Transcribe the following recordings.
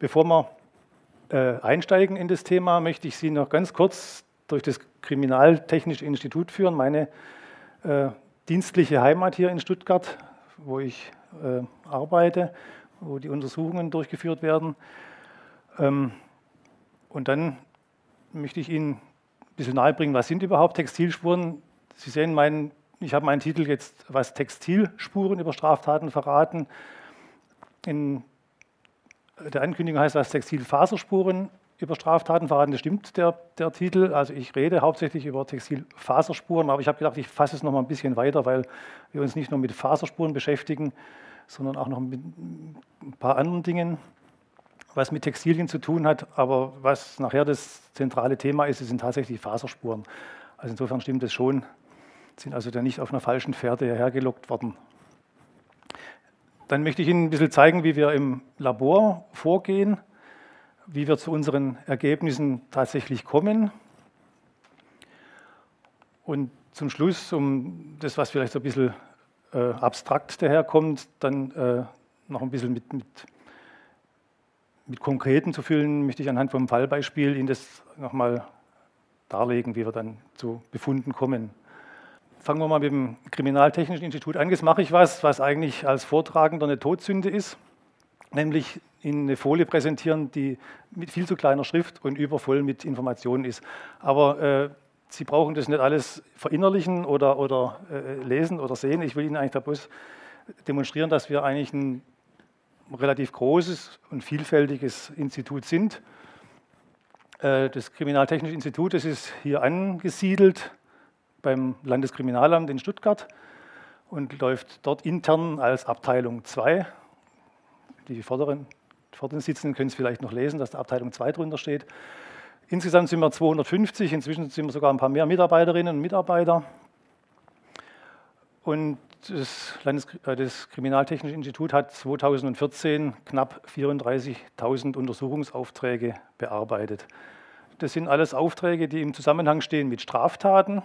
Bevor wir äh, einsteigen in das Thema, möchte ich Sie noch ganz kurz durch das Kriminaltechnische Institut führen, meine äh, dienstliche Heimat hier in Stuttgart, wo ich äh, arbeite, wo die Untersuchungen durchgeführt werden. Ähm, und dann möchte ich Ihnen ein bisschen nahebringen, was sind überhaupt Textilspuren. Sie sehen, meinen, ich habe meinen Titel jetzt, was Textilspuren über Straftaten verraten. In der Ankündigung heißt das Textilfaserspuren über Straftaten verraten. Das stimmt, der, der Titel. Also ich rede hauptsächlich über Textilfaserspuren, aber ich habe gedacht, ich fasse es noch mal ein bisschen weiter, weil wir uns nicht nur mit Faserspuren beschäftigen, sondern auch noch mit ein paar anderen Dingen, was mit Textilien zu tun hat. Aber was nachher das zentrale Thema ist, sind tatsächlich Faserspuren. Also insofern stimmt es schon, sind also da nicht auf einer falschen Pferde hergelockt worden. Dann möchte ich Ihnen ein bisschen zeigen, wie wir im Labor vorgehen, wie wir zu unseren Ergebnissen tatsächlich kommen. Und zum Schluss, um das, was vielleicht so ein bisschen äh, abstrakt daherkommt, dann äh, noch ein bisschen mit, mit, mit Konkreten zu füllen, möchte ich anhand vom Fallbeispiel Ihnen das nochmal darlegen, wie wir dann zu Befunden kommen. Fangen wir mal mit dem Kriminaltechnischen Institut an. Jetzt mache ich was, was eigentlich als Vortragender eine Todsünde ist, nämlich Ihnen eine Folie präsentieren, die mit viel zu kleiner Schrift und übervoll mit Informationen ist. Aber äh, Sie brauchen das nicht alles verinnerlichen oder, oder äh, lesen oder sehen. Ich will Ihnen eigentlich bloß demonstrieren, dass wir eigentlich ein relativ großes und vielfältiges Institut sind. Äh, das Kriminaltechnische Institut das ist hier angesiedelt beim Landeskriminalamt in Stuttgart und läuft dort intern als Abteilung 2. Die vorderen, vorderen Sitzenden können es vielleicht noch lesen, dass da Abteilung 2 drunter steht. Insgesamt sind wir 250, inzwischen sind wir sogar ein paar mehr Mitarbeiterinnen und Mitarbeiter. Und das, Landes äh, das Kriminaltechnische Institut hat 2014 knapp 34.000 Untersuchungsaufträge bearbeitet. Das sind alles Aufträge, die im Zusammenhang stehen mit Straftaten,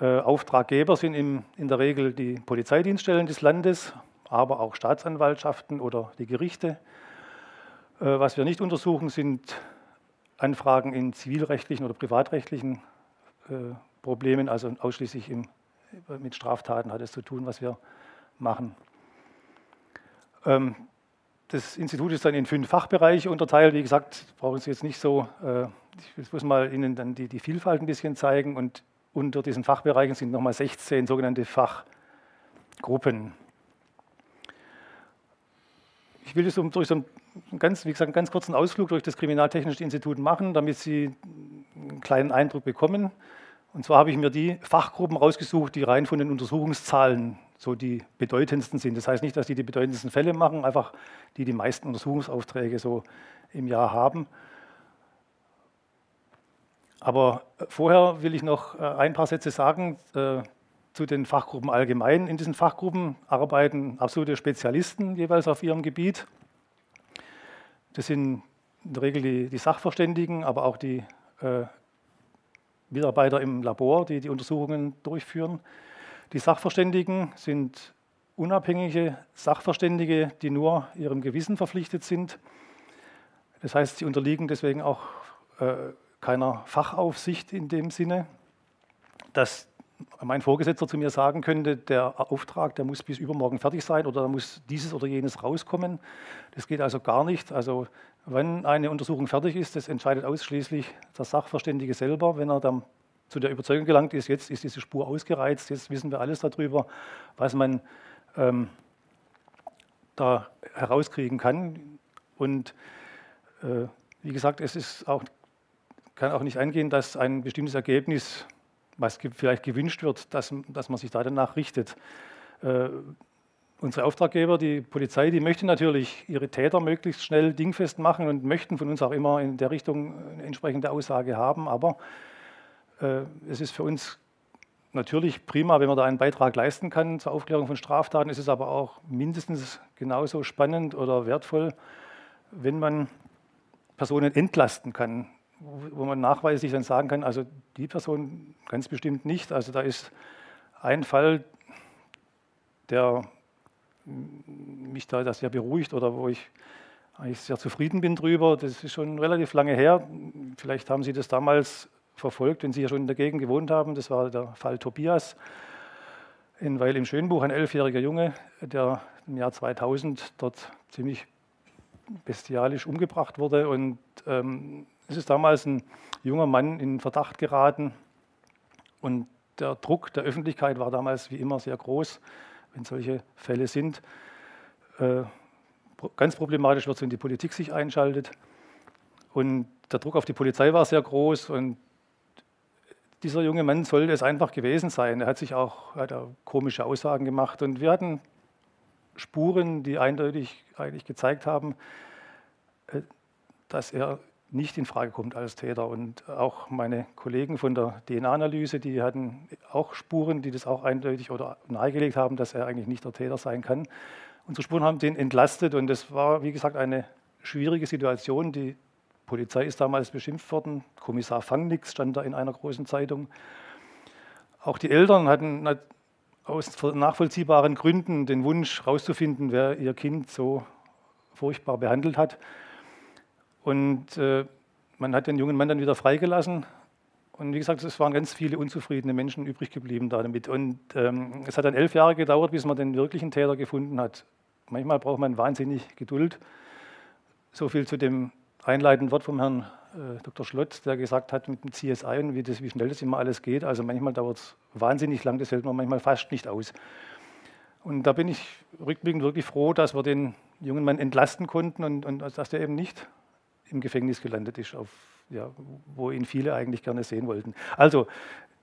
äh, Auftraggeber sind in der Regel die Polizeidienststellen des Landes, aber auch Staatsanwaltschaften oder die Gerichte. Äh, was wir nicht untersuchen, sind Anfragen in zivilrechtlichen oder privatrechtlichen äh, Problemen, also ausschließlich mit Straftaten hat es zu tun, was wir machen. Ähm, das Institut ist dann in fünf Fachbereiche unterteilt. Wie gesagt, brauchen Sie jetzt nicht so, ich muss mal Ihnen dann die, die Vielfalt ein bisschen zeigen. Und unter diesen Fachbereichen sind nochmal 16 sogenannte Fachgruppen. Ich will das durch so einen ganz, wie gesagt, einen ganz kurzen Ausflug durch das Kriminaltechnische Institut machen, damit Sie einen kleinen Eindruck bekommen. Und zwar habe ich mir die Fachgruppen rausgesucht, die rein von den Untersuchungszahlen so die bedeutendsten sind. Das heißt nicht, dass die die bedeutendsten Fälle machen, einfach die die meisten Untersuchungsaufträge so im Jahr haben. Aber vorher will ich noch äh, ein paar Sätze sagen äh, zu den Fachgruppen allgemein. In diesen Fachgruppen arbeiten absolute Spezialisten jeweils auf ihrem Gebiet. Das sind in der Regel die, die Sachverständigen, aber auch die äh, Mitarbeiter im Labor, die die Untersuchungen durchführen. Die Sachverständigen sind unabhängige Sachverständige, die nur ihrem Gewissen verpflichtet sind. Das heißt, sie unterliegen deswegen auch äh, keiner Fachaufsicht in dem Sinne, dass mein Vorgesetzter zu mir sagen könnte, der Auftrag, der muss bis übermorgen fertig sein oder da muss dieses oder jenes rauskommen. Das geht also gar nicht. Also wenn eine Untersuchung fertig ist, das entscheidet ausschließlich der Sachverständige selber. Wenn er dann zu der Überzeugung gelangt ist, jetzt ist diese Spur ausgereizt, jetzt wissen wir alles darüber, was man ähm, da herauskriegen kann. Und äh, wie gesagt, es ist auch kann auch nicht eingehen, dass ein bestimmtes Ergebnis, was vielleicht gewünscht wird, dass, dass man sich da danach richtet. Äh, unsere Auftraggeber, die Polizei, die möchten natürlich ihre Täter möglichst schnell dingfest machen und möchten von uns auch immer in der Richtung eine entsprechende Aussage haben. Aber äh, es ist für uns natürlich prima, wenn man da einen Beitrag leisten kann zur Aufklärung von Straftaten. Es ist aber auch mindestens genauso spannend oder wertvoll, wenn man Personen entlasten kann wo man nachweislich dann sagen kann, also die Person ganz bestimmt nicht. Also da ist ein Fall, der mich da sehr beruhigt oder wo ich eigentlich sehr zufrieden bin drüber. Das ist schon relativ lange her. Vielleicht haben Sie das damals verfolgt, wenn Sie ja schon Gegend gewohnt haben. Das war der Fall Tobias in Weil im Schönbuch, ein elfjähriger Junge, der im Jahr 2000 dort ziemlich bestialisch umgebracht wurde. Und ähm, es ist damals ein junger Mann in Verdacht geraten. Und der Druck der Öffentlichkeit war damals wie immer sehr groß, wenn solche Fälle sind. Äh, ganz problematisch wird es, wenn die Politik sich einschaltet. Und der Druck auf die Polizei war sehr groß. Und dieser junge Mann sollte es einfach gewesen sein. Er hat sich auch hat auch komische Aussagen gemacht. Und wir hatten Spuren, die eindeutig eigentlich gezeigt haben, äh, dass er nicht in Frage kommt als Täter. Und auch meine Kollegen von der DNA-Analyse, die hatten auch Spuren, die das auch eindeutig oder nahegelegt haben, dass er eigentlich nicht der Täter sein kann. Unsere Spuren haben den entlastet und das war, wie gesagt, eine schwierige Situation. Die Polizei ist damals beschimpft worden. Kommissar Fangnix stand da in einer großen Zeitung. Auch die Eltern hatten aus nachvollziehbaren Gründen den Wunsch herauszufinden, wer ihr Kind so furchtbar behandelt hat. Und äh, man hat den jungen Mann dann wieder freigelassen. Und wie gesagt, es waren ganz viele unzufriedene Menschen übrig geblieben damit. Und ähm, es hat dann elf Jahre gedauert, bis man den wirklichen Täter gefunden hat. Manchmal braucht man wahnsinnig Geduld. So viel zu dem einleitenden Wort vom Herrn äh, Dr. Schlott, der gesagt hat mit dem CSI und wie, das, wie schnell das immer alles geht. Also manchmal dauert es wahnsinnig lang, das hält man manchmal fast nicht aus. Und da bin ich rückblickend wirklich froh, dass wir den jungen Mann entlasten konnten und, und dass der eben nicht im Gefängnis gelandet ist, auf, ja, wo ihn viele eigentlich gerne sehen wollten. Also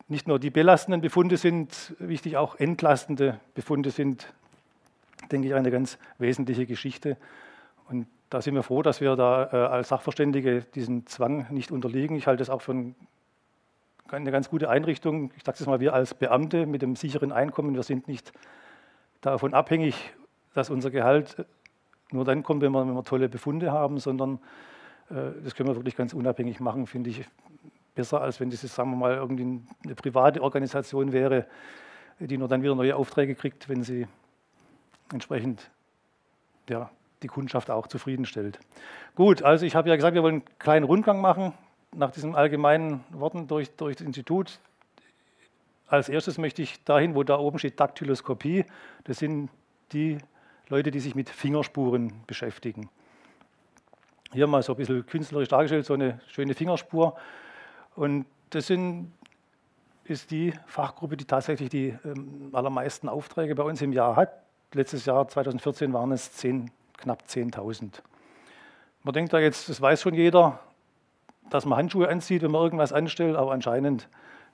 nicht nur die belastenden Befunde sind wichtig, auch entlastende Befunde sind, denke ich, eine ganz wesentliche Geschichte. Und da sind wir froh, dass wir da äh, als Sachverständige diesen Zwang nicht unterliegen. Ich halte es auch für eine ganz gute Einrichtung. Ich sage es mal, wir als Beamte mit dem sicheren Einkommen, wir sind nicht davon abhängig, dass unser Gehalt nur dann kommt, wenn wir, wenn wir tolle Befunde haben, sondern äh, das können wir wirklich ganz unabhängig machen, finde ich besser, als wenn das, sagen wir mal, irgendwie eine private Organisation wäre, die nur dann wieder neue Aufträge kriegt, wenn sie entsprechend ja, die Kundschaft auch zufriedenstellt. Gut, also ich habe ja gesagt, wir wollen einen kleinen Rundgang machen nach diesen allgemeinen Worten durch, durch das Institut. Als erstes möchte ich dahin, wo da oben steht Daktyloskopie. Das sind die Leute, die sich mit Fingerspuren beschäftigen. Hier mal so ein bisschen künstlerisch dargestellt, so eine schöne Fingerspur. Und das sind, ist die Fachgruppe, die tatsächlich die ähm, allermeisten Aufträge bei uns im Jahr hat. Letztes Jahr, 2014, waren es 10, knapp 10.000. Man denkt da jetzt, das weiß schon jeder, dass man Handschuhe anzieht, wenn man irgendwas anstellt, aber anscheinend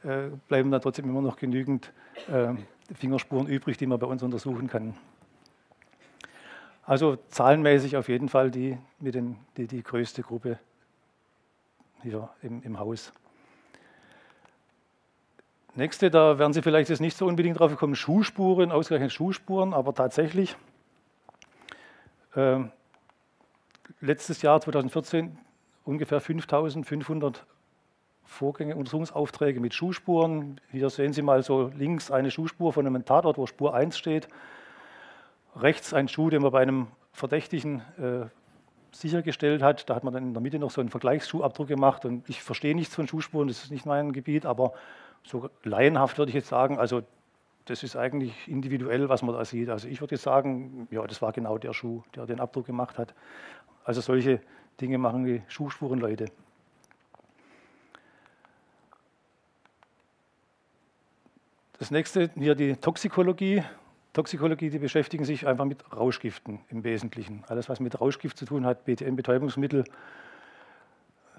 äh, bleiben da trotzdem immer noch genügend äh, Fingerspuren übrig, die man bei uns untersuchen kann. Also zahlenmäßig auf jeden Fall die, mit den, die, die größte Gruppe hier im, im Haus. Nächste, da werden Sie vielleicht jetzt nicht so unbedingt drauf gekommen, Schuhspuren, ausgerechnet Schuhspuren, aber tatsächlich, äh, letztes Jahr 2014 ungefähr 5500 Vorgänge, Untersuchungsaufträge mit Schuhspuren. Hier sehen Sie mal so links eine Schuhspur von einem Tatort, wo Spur 1 steht rechts ein Schuh, den man bei einem Verdächtigen äh, sichergestellt hat. Da hat man dann in der Mitte noch so einen Vergleichsschuhabdruck gemacht. Und ich verstehe nichts von Schuhspuren, das ist nicht mein Gebiet, aber so laienhaft würde ich jetzt sagen, also das ist eigentlich individuell, was man da sieht. Also ich würde jetzt sagen, ja, das war genau der Schuh, der den Abdruck gemacht hat. Also solche Dinge machen die Schuhspurenleute. Das nächste hier die Toxikologie. Toxikologie, die beschäftigen sich einfach mit Rauschgiften im Wesentlichen. Alles, was mit Rauschgift zu tun hat, BTM-Betäubungsmittel.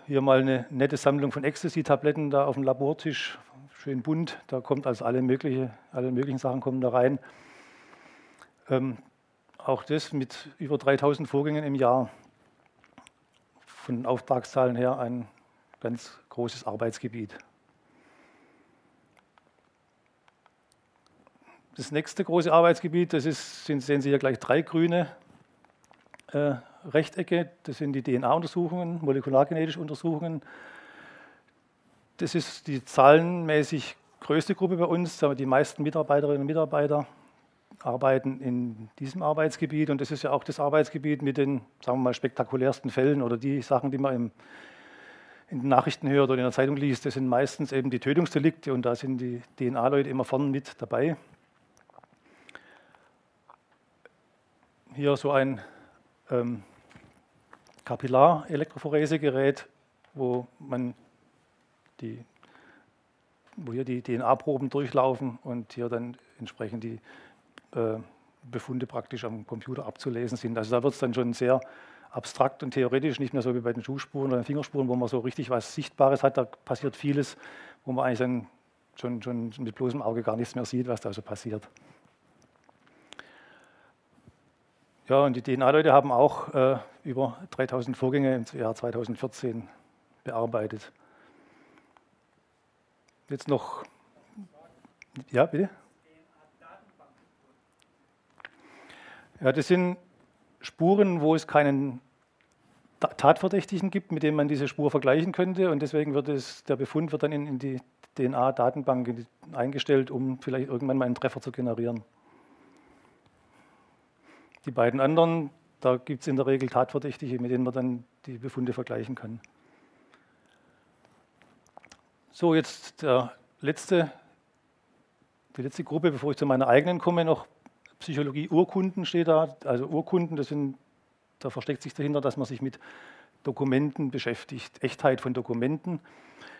Hier mal eine nette Sammlung von Ecstasy-Tabletten da auf dem Labortisch, schön bunt. Da kommt also alle, mögliche, alle möglichen Sachen kommen da rein. Ähm, auch das mit über 3000 Vorgängen im Jahr. Von den Auftragszahlen her ein ganz großes Arbeitsgebiet. Das nächste große Arbeitsgebiet, das ist, sind, sehen Sie hier gleich drei grüne äh, Rechtecke. Das sind die DNA-Untersuchungen, molekulargenetische Untersuchungen. Das ist die zahlenmäßig größte Gruppe bei uns, die meisten Mitarbeiterinnen und Mitarbeiter. arbeiten in diesem Arbeitsgebiet und das ist ja auch das Arbeitsgebiet mit den, sagen wir mal, spektakulärsten Fällen oder die Sachen, die man im, in den Nachrichten hört oder in der Zeitung liest. Das sind meistens eben die Tötungsdelikte und da sind die DNA-Leute immer vorne mit dabei. Hier so ein ähm, Kapillarelektrophoresegerät, wo man die wo hier die DNA-Proben durchlaufen und hier dann entsprechend die äh, Befunde praktisch am Computer abzulesen sind. Also da wird es dann schon sehr abstrakt und theoretisch, nicht mehr so wie bei den Schuhspuren oder den Fingerspuren, wo man so richtig was Sichtbares hat. Da passiert vieles, wo man eigentlich dann schon, schon mit bloßem Auge gar nichts mehr sieht, was da so passiert. Ja, und die DNA-Leute haben auch äh, über 3000 Vorgänge im Jahr 2014 bearbeitet. Jetzt noch. Ja, bitte? Ja, das sind Spuren, wo es keinen Tatverdächtigen gibt, mit dem man diese Spur vergleichen könnte. Und deswegen wird es, der Befund wird dann in, in die DNA-Datenbank eingestellt, um vielleicht irgendwann mal einen Treffer zu generieren. Die beiden anderen, da gibt es in der Regel Tatverdächtige, mit denen man dann die Befunde vergleichen kann. So, jetzt der letzte, die letzte Gruppe, bevor ich zu meiner eigenen komme, noch Psychologie Urkunden steht da. Also Urkunden, das sind, da versteckt sich dahinter, dass man sich mit Dokumenten beschäftigt, Echtheit von Dokumenten.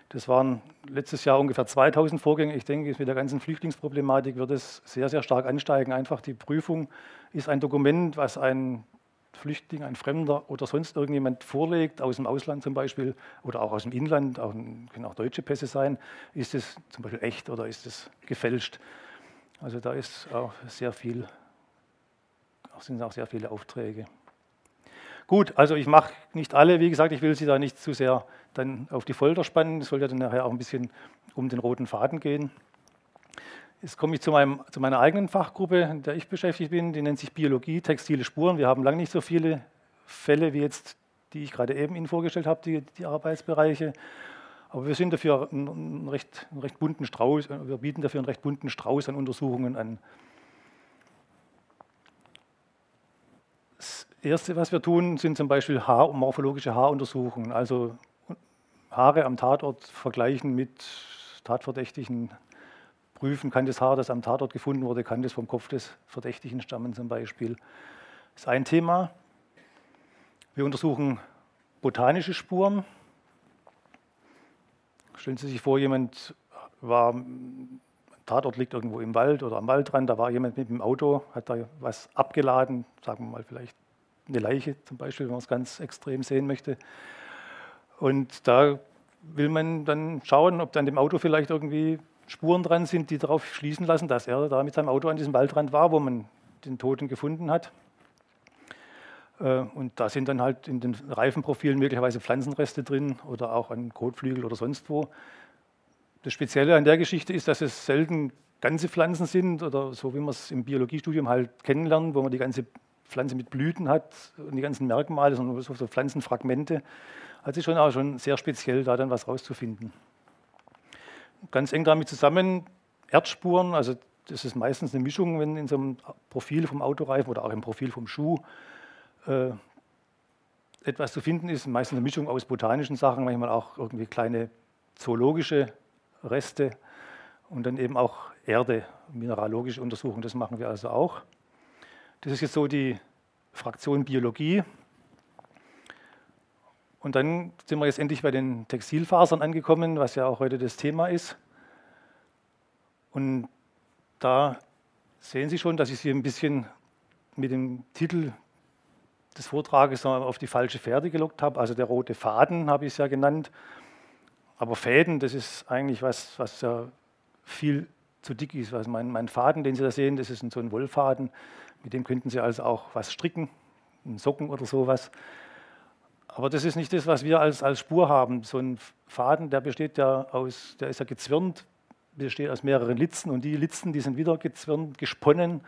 Das waren letztes Jahr ungefähr 2000 Vorgänge. Ich denke, mit der ganzen Flüchtlingsproblematik wird es sehr, sehr stark ansteigen. Einfach die Prüfung ist ein Dokument, was ein Flüchtling, ein Fremder oder sonst irgendjemand vorlegt, aus dem Ausland zum Beispiel oder auch aus dem Inland, auch, können auch deutsche Pässe sein, ist es zum Beispiel echt oder ist es gefälscht. Also da ist auch sehr viel, sind auch sehr viele Aufträge. Gut, also ich mache nicht alle, wie gesagt, ich will Sie da nicht zu sehr dann auf die Folter spannen. Es soll ja dann nachher auch ein bisschen um den roten Faden gehen. Jetzt komme ich zu, meinem, zu, meiner eigenen Fachgruppe, in der ich beschäftigt bin. Die nennt sich Biologie, textile Spuren. Wir haben lange nicht so viele Fälle wie jetzt, die ich gerade eben Ihnen vorgestellt habe, die, die Arbeitsbereiche. Aber wir sind dafür einen recht, einen recht bunten Strauß, wir bieten dafür einen recht bunten Strauß an Untersuchungen an. Erste, was wir tun, sind zum Beispiel Haar morphologische Haaruntersuchungen, also Haare am Tatort vergleichen mit tatverdächtigen prüfen, kann das Haar, das am Tatort gefunden wurde, kann das vom Kopf des Verdächtigen stammen zum Beispiel. Das ist ein Thema. Wir untersuchen botanische Spuren. Stellen Sie sich vor, jemand war, Tatort liegt irgendwo im Wald oder am Waldrand, da war jemand mit dem Auto, hat da was abgeladen, sagen wir mal vielleicht eine Leiche zum Beispiel, wenn man es ganz extrem sehen möchte. Und da will man dann schauen, ob dann dem Auto vielleicht irgendwie Spuren dran sind, die darauf schließen lassen, dass er da mit seinem Auto an diesem Waldrand war, wo man den Toten gefunden hat. Äh, und da sind dann halt in den Reifenprofilen möglicherweise Pflanzenreste drin oder auch an Kotflügel oder sonst wo. Das Spezielle an der Geschichte ist, dass es selten ganze Pflanzen sind oder so wie man es im Biologiestudium halt kennenlernt, wo man die ganze Pflanze mit Blüten hat und die ganzen Merkmale, sondern so Pflanzenfragmente. Also schon auch schon sehr speziell, da dann was rauszufinden ganz eng damit zusammen. Erdspuren, also das ist meistens eine Mischung, wenn in so einem Profil vom Autoreifen oder auch im Profil vom Schuh äh, etwas zu finden ist. Meistens eine Mischung aus botanischen Sachen, manchmal auch irgendwie kleine zoologische Reste und dann eben auch Erde, mineralogische Untersuchungen. Das machen wir also auch. Das ist jetzt so die Fraktion Biologie. Und dann sind wir jetzt endlich bei den Textilfasern angekommen, was ja auch heute das Thema ist. Und da sehen Sie schon, dass ich Sie ein bisschen mit dem Titel des Vortrages auf die falsche Pferde gelockt habe. Also der rote Faden habe ich es ja genannt. Aber Fäden, das ist eigentlich was, was ja viel zu dick ist. Also mein, mein Faden, den Sie da sehen, das ist so ein Wollfaden. Mit dem könnten Sie also auch was stricken, einen Socken oder sowas. Aber das ist nicht das, was wir als, als Spur haben. So ein Faden, der besteht ja aus, der ist ja gezwirnt, besteht aus mehreren Litzen und die Litzen, die sind wieder gezwirnt, gesponnen,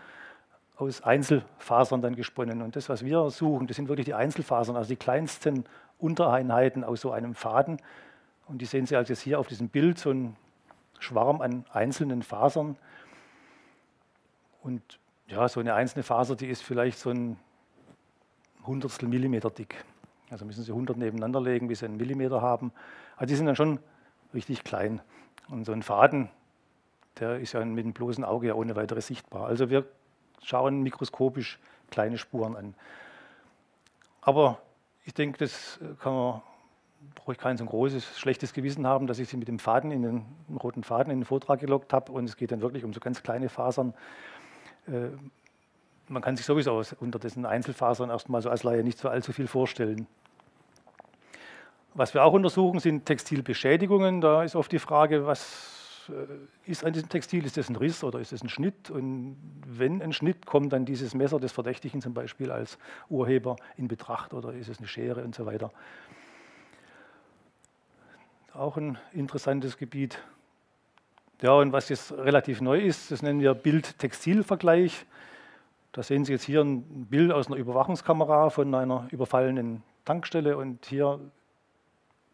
aus Einzelfasern dann gesponnen. Und das, was wir suchen, das sind wirklich die Einzelfasern, also die kleinsten Untereinheiten aus so einem Faden. Und die sehen Sie also jetzt hier auf diesem Bild, so ein Schwarm an einzelnen Fasern. Und ja, so eine einzelne Faser, die ist vielleicht so ein Hundertstel Millimeter dick. Also müssen Sie 100 nebeneinander legen, bis Sie einen Millimeter haben. Also die sind dann schon richtig klein. Und so ein Faden, der ist ja mit dem bloßen Auge ja ohne weiteres sichtbar. Also wir schauen mikroskopisch kleine Spuren an. Aber ich denke, das kann man, brauche ich kein so großes, schlechtes Gewissen haben, dass ich Sie mit dem Faden in den roten Faden in den Vortrag gelockt habe. Und es geht dann wirklich um so ganz kleine Fasern. Äh, man kann sich sowieso unter diesen Einzelfasern erstmal so als Laie nicht so allzu viel vorstellen. Was wir auch untersuchen, sind Textilbeschädigungen. Da ist oft die Frage, was äh, ist an diesem Textil? Ist das ein Riss oder ist das ein Schnitt? Und wenn ein Schnitt kommt, dann dieses Messer des Verdächtigen zum Beispiel als Urheber in Betracht oder ist es eine Schere und so weiter. Auch ein interessantes Gebiet. Ja, und was jetzt relativ neu ist, das nennen wir Bild-Textil-Vergleich. Da sehen Sie jetzt hier ein Bild aus einer Überwachungskamera von einer überfallenen Tankstelle und hier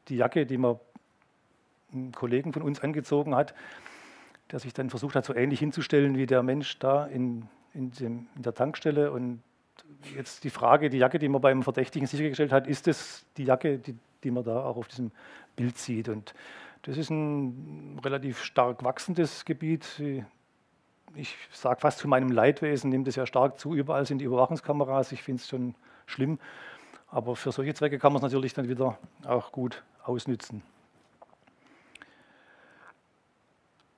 die Jacke, die man einen Kollegen von uns angezogen hat, der sich dann versucht hat, so ähnlich hinzustellen wie der Mensch da in, in, dem, in der Tankstelle. Und jetzt die Frage, die Jacke, die man beim Verdächtigen sichergestellt hat, ist es die Jacke, die, die man da auch auf diesem Bild sieht? Und das ist ein relativ stark wachsendes Gebiet. Ich sage fast zu meinem Leidwesen, nimmt es ja stark zu. Überall sind die Überwachungskameras. Ich finde es schon schlimm. Aber für solche Zwecke kann man es natürlich dann wieder auch gut ausnützen.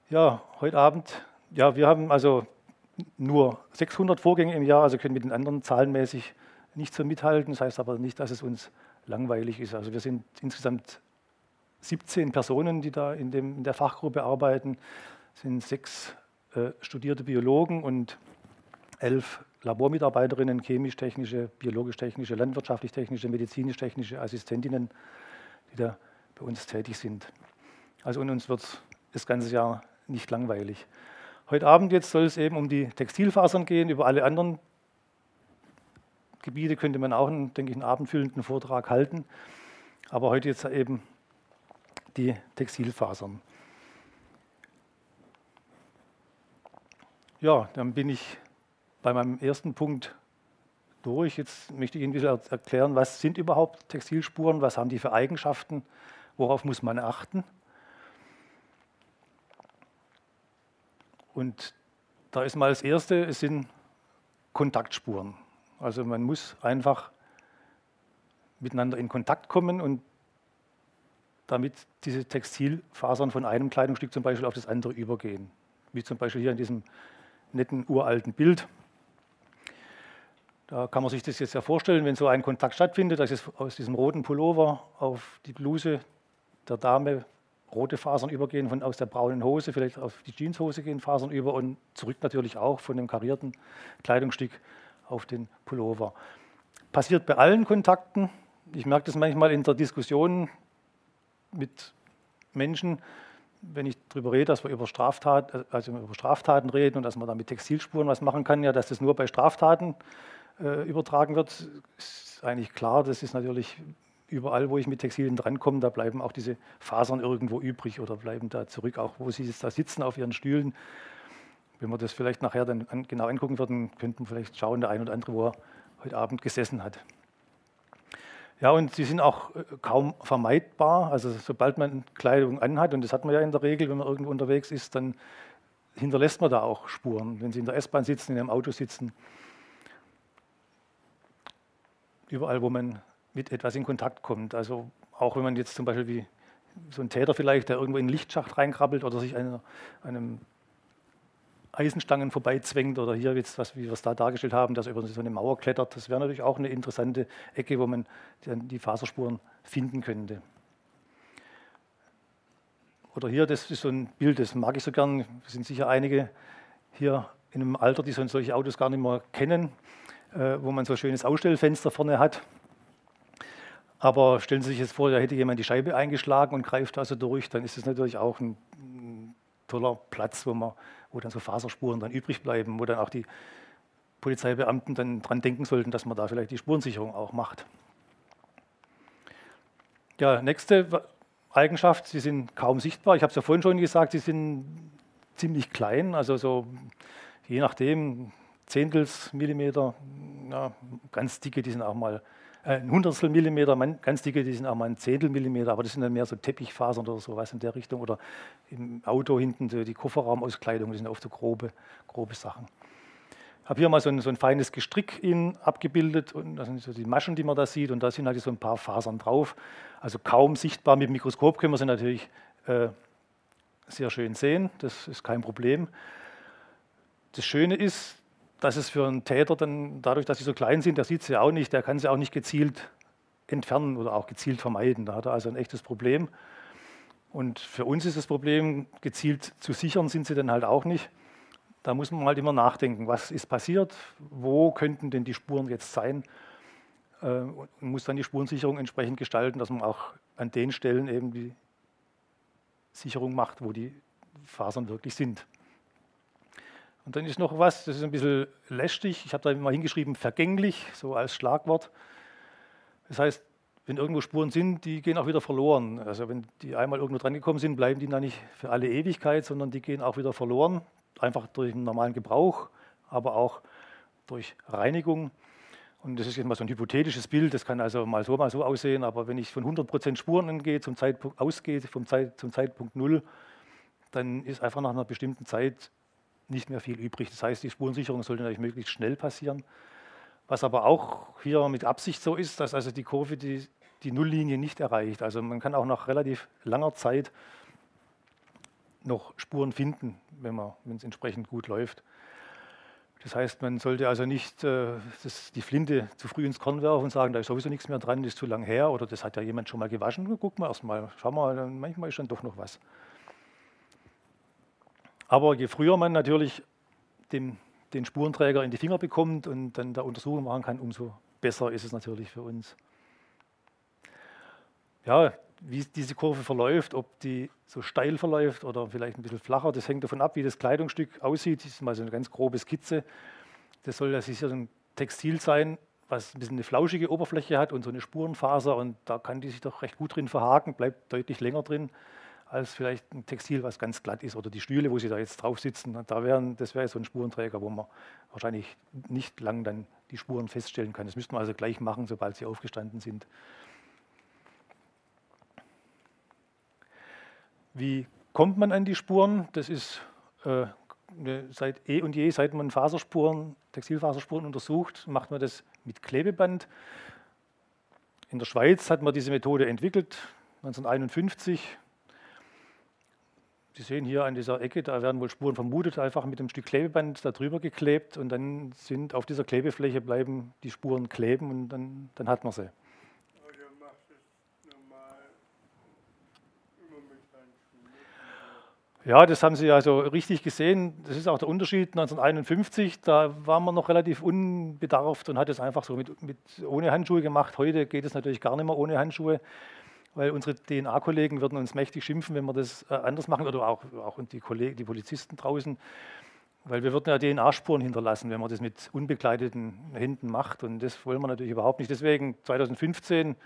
Ja, heute Abend, ja, wir haben also nur 600 Vorgänge im Jahr, also können mit den anderen zahlenmäßig nicht so mithalten. Das heißt aber nicht, dass es uns langweilig ist. Also wir sind insgesamt 17 Personen, die da in, dem, in der Fachgruppe arbeiten, es sind sechs äh, studierte Biologen und elf Labormitarbeiterinnen, chemisch-technische, biologisch-technische, landwirtschaftlich-technische, medizinisch-technische Assistentinnen, die da bei uns tätig sind. Also und uns wird das ganze Jahr nicht langweilig. Heute Abend jetzt soll es eben um die Textilfasern gehen. Über alle anderen Gebiete könnte man auch, einen, denke ich, einen abendfüllenden Vortrag halten. Aber heute jetzt eben die Textilfasern. Ja, dann bin ich bei meinem ersten Punkt durch. Jetzt möchte ich Ihnen bisschen erklären, was sind überhaupt Textilspuren, was haben die für Eigenschaften, worauf muss man achten. Und da ist mal das Erste, es sind Kontaktspuren. Also man muss einfach miteinander in Kontakt kommen und damit diese Textilfasern von einem Kleidungsstück zum Beispiel auf das andere übergehen. Wie zum Beispiel hier in diesem netten uralten Bild. Da kann man sich das jetzt ja vorstellen, wenn so ein Kontakt stattfindet, dass es aus diesem roten Pullover auf die Bluse der Dame rote Fasern übergehen, von aus der braunen Hose vielleicht auf die Jeanshose gehen Fasern über und zurück natürlich auch von dem karierten Kleidungsstück auf den Pullover. Passiert bei allen Kontakten. Ich merke das manchmal in der Diskussion mit Menschen, wenn ich darüber rede, dass wir über, Straftat, also über Straftaten reden und dass man da mit Textilspuren was machen kann, ja, dass das nur bei Straftaten äh, übertragen wird, ist eigentlich klar. Das ist natürlich überall, wo ich mit Textilien drankomme, da bleiben auch diese Fasern irgendwo übrig oder bleiben da zurück, auch wo sie jetzt da sitzen auf ihren Stühlen. Wenn wir das vielleicht nachher dann an, genau angucken würden, könnten wir vielleicht schauen, der ein oder andere, wo er heute Abend gesessen hat. Ja, und sie sind auch äh, kaum vermeidbar. Also sobald man Kleidung anhat, und das hat man ja in der Regel, wenn man irgendwo unterwegs ist, dann hinterlässt man da auch Spuren. Wenn Sie in der S-Bahn sitzen, in einem Auto sitzen, überall, wo man mit etwas in Kontakt kommt. Also auch wenn man jetzt zum Beispiel wie so ein Täter vielleicht, der irgendwo in einen Lichtschacht reinkrabbelt oder sich einer, einem Eisenstangen vorbeizwängt oder hier jetzt, was, wie wir es da dargestellt haben, dass er über so eine Mauer klettert. Das wäre natürlich auch eine interessante Ecke, wo man die Faserspuren finden könnte. Oder hier, das ist so ein Bild, das mag ich so gern. Es sind sicher einige hier in einem Alter, die solche Autos gar nicht mehr kennen, äh, wo man so ein schönes Ausstellfenster vorne hat. Aber stellen Sie sich jetzt vor, da hätte jemand die Scheibe eingeschlagen und greift also durch, dann ist es natürlich auch ein, ein toller Platz, wo man wo dann so Faserspuren dann übrig bleiben, wo dann auch die Polizeibeamten dann dran denken sollten, dass man da vielleicht die Spurensicherung auch macht. Ja, nächste Eigenschaft, sie sind kaum sichtbar. Ich habe es ja vorhin schon gesagt, sie sind ziemlich klein, also so je nachdem Zehntels Millimeter, ja, ganz dicke, die sind auch mal ein Hundertstel Millimeter, ganz dicke, die sind auch mal ein Zehntel Millimeter, aber das sind dann mehr so Teppichfasern oder sowas in der Richtung. Oder im Auto hinten die Kofferraumauskleidung, das sind oft so grobe, grobe Sachen. Ich habe hier mal so ein, so ein feines Gestrick in, abgebildet und das sind so die Maschen, die man da sieht und da sind halt so ein paar Fasern drauf. Also kaum sichtbar mit dem Mikroskop können wir sie natürlich äh, sehr schön sehen, das ist kein Problem. Das Schöne ist, dass es für einen Täter dann, dadurch, dass sie so klein sind, der sieht sie auch nicht, der kann sie auch nicht gezielt entfernen oder auch gezielt vermeiden. Da hat er also ein echtes Problem. Und für uns ist das Problem, gezielt zu sichern sind sie dann halt auch nicht. Da muss man halt immer nachdenken, was ist passiert, wo könnten denn die Spuren jetzt sein äh, und muss dann die Spurensicherung entsprechend gestalten, dass man auch an den Stellen eben die Sicherung macht, wo die Fasern wirklich sind. Und dann ist noch was, das ist ein bisschen lästig. Ich habe da mal hingeschrieben, vergänglich, so als Schlagwort. Das heißt, wenn irgendwo Spuren sind, die gehen auch wieder verloren. Also wenn die einmal irgendwo dran gekommen sind, bleiben die da nicht für alle Ewigkeit, sondern die gehen auch wieder verloren. Einfach durch den normalen Gebrauch, aber auch durch Reinigung. Und das ist jetzt mal so ein hypothetisches Bild, das kann also mal so, mal so aussehen, aber wenn ich von 100% Spuren angehe, zum Zeitpunkt, ausgehe, vom Zeit, zum Zeitpunkt Null, dann ist einfach nach einer bestimmten Zeit nicht mehr viel übrig. Das heißt, die Spurensicherung sollte natürlich möglichst schnell passieren. Was aber auch hier mit Absicht so ist, dass also die Kurve die, die Nulllinie nicht erreicht. Also man kann auch nach relativ langer Zeit noch Spuren finden, wenn es entsprechend gut läuft. Das heißt, man sollte also nicht äh, das, die Flinte zu früh ins Korn werfen und sagen, da ist sowieso nichts mehr dran, das ist zu lang her oder das hat ja jemand schon mal gewaschen. Guck mal erstmal, schau mal, manchmal ist dann doch noch was. Aber je früher man natürlich dem, den Spurenträger in die Finger bekommt und dann da Untersuchung machen kann, umso besser ist es natürlich für uns. Ja, wie diese Kurve verläuft, ob die so steil verläuft oder vielleicht ein bisschen flacher, das hängt davon ab, wie das Kleidungsstück aussieht. Das ist mal so eine ganz grobe Skizze. Das soll ja sicher ein Textil sein, was ein bisschen eine flauschige Oberfläche hat und so eine Spurenfaser und da kann die sich doch recht gut drin verhaken, bleibt deutlich länger drin als vielleicht ein Textil, was ganz glatt ist oder die Stühle, wo Sie da jetzt drauf sitzen. Da wären, das wäre so ein Spurenträger, wo man wahrscheinlich nicht lang dann die Spuren feststellen kann. Das müsste man also gleich machen, sobald sie aufgestanden sind. Wie kommt man an die Spuren? Das ist äh, seit eh und je, seit man Faserspuren, Textilfaserspuren untersucht, macht man das mit Klebeband. In der Schweiz hat man diese Methode entwickelt, 1951 Sie sehen hier an dieser Ecke, da werden wohl Spuren vermutet, einfach mit einem Stück Klebeband darüber geklebt und dann sind auf dieser Klebefläche bleiben die Spuren kleben und dann, dann hat man sie. Ja, das haben Sie also richtig gesehen. Das ist auch der Unterschied 1951. Da war man noch relativ unbedarft und hat es einfach so mit, mit, ohne Handschuhe gemacht. Heute geht es natürlich gar nicht mehr ohne Handschuhe weil unsere DNA-Kollegen würden uns mächtig schimpfen, wenn wir das äh, anders machen, oder auch, auch die, Kollegen, die Polizisten draußen, weil wir würden ja DNA-Spuren hinterlassen, wenn man das mit unbekleideten Händen macht. Und das wollen wir natürlich überhaupt nicht. Deswegen 2015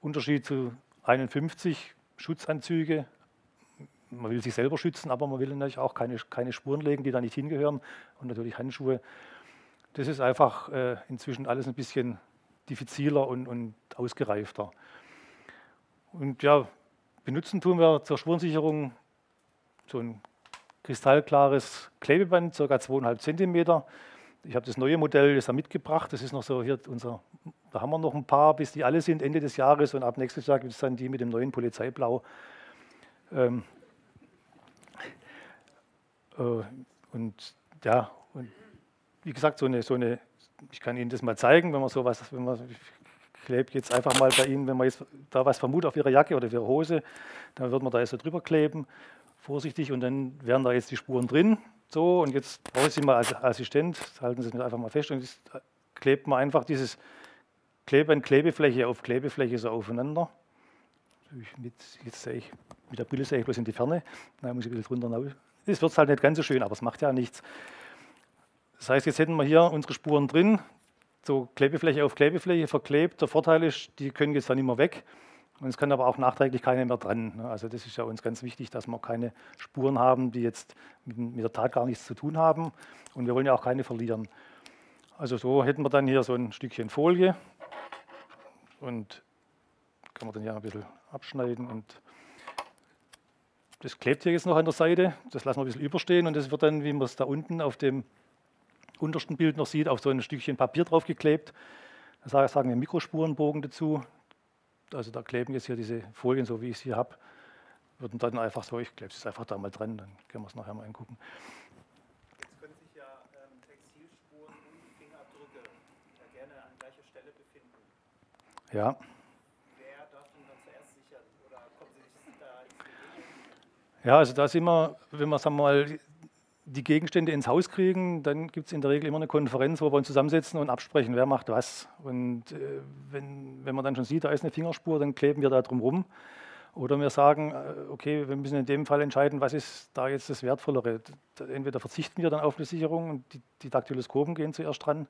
Unterschied zu 51 Schutzanzüge. Man will sich selber schützen, aber man will natürlich auch keine, keine Spuren legen, die da nicht hingehören. Und natürlich Handschuhe. Das ist einfach äh, inzwischen alles ein bisschen diffiziler und, und ausgereifter. Und ja, benutzen tun wir zur Spurensicherung so ein kristallklares Klebeband, ca. 2,5 cm. Ich habe das neue Modell das mitgebracht. Das ist noch so hier unser, da haben wir noch ein paar, bis die alle sind, Ende des Jahres. Und ab nächstes Jahr gibt es dann die mit dem neuen Polizeiblau. Ähm, äh, und ja, und wie gesagt, so eine, so eine, ich kann Ihnen das mal zeigen, wenn man sowas, wenn man, klebe jetzt einfach mal bei Ihnen, wenn man jetzt da was vermutet auf Ihrer Jacke oder auf Ihrer Hose, dann wird man da jetzt so drüber kleben, vorsichtig, und dann wären da jetzt die Spuren drin. So, und jetzt brauche ich Sie mal als Assistent, halten Sie es mir einfach mal fest, und jetzt klebt man einfach dieses Klebeband, Klebefläche auf Klebefläche so aufeinander. Mit, jetzt sehe ich, mit der Brille sehe ich bloß in die Ferne, da muss ich ein bisschen drunter Das wird halt nicht ganz so schön, aber es macht ja nichts. Das heißt, jetzt hätten wir hier unsere Spuren drin, so Klebefläche auf Klebefläche verklebt. Der Vorteil ist, die können jetzt dann immer weg. Und es kann aber auch nachträglich keine mehr dran. Ne? Also das ist ja uns ganz wichtig, dass wir keine Spuren haben, die jetzt mit, der Tat gar nichts zu tun haben. Und wir wollen ja auch keine verlieren. Also so hätten wir dann hier so ein Stückchen Folie und kann man dann hier ein bisschen abschneiden und das klebt hier jetzt noch an der Seite, das lassen wir ein bisschen überstehen und das wird dann, wie man es da unten auf dem untersten Bild noch sieht, auf so ein Stückchen Papier draufgeklebt. Da sagen wir Mikrospurenbogen dazu. Also da kleben jetzt hier diese Folien, so wie ich es hier habe, würden dann einfach so, ich klebe es einfach da mal dran, dann können wir es nachher mal angucken. Jetzt können sich ja ähm, Textilspuren und Fingerabdrücke ja gerne an gleicher Stelle befinden. Ja. Wer darf denn dann zuerst sichern? Oder kommen Sie sich da ins? Ja, also da sind wir, wenn wir sagen wir mal, die Gegenstände ins Haus kriegen, dann gibt es in der Regel immer eine Konferenz, wo wir uns zusammensetzen und absprechen, wer macht was. Und äh, wenn, wenn man dann schon sieht, da ist eine Fingerspur, dann kleben wir da drum rum. Oder wir sagen, äh, okay, wir müssen in dem Fall entscheiden, was ist da jetzt das Wertvollere. Entweder verzichten wir dann auf eine Sicherung und die, die Daktyloskopen gehen zuerst dran.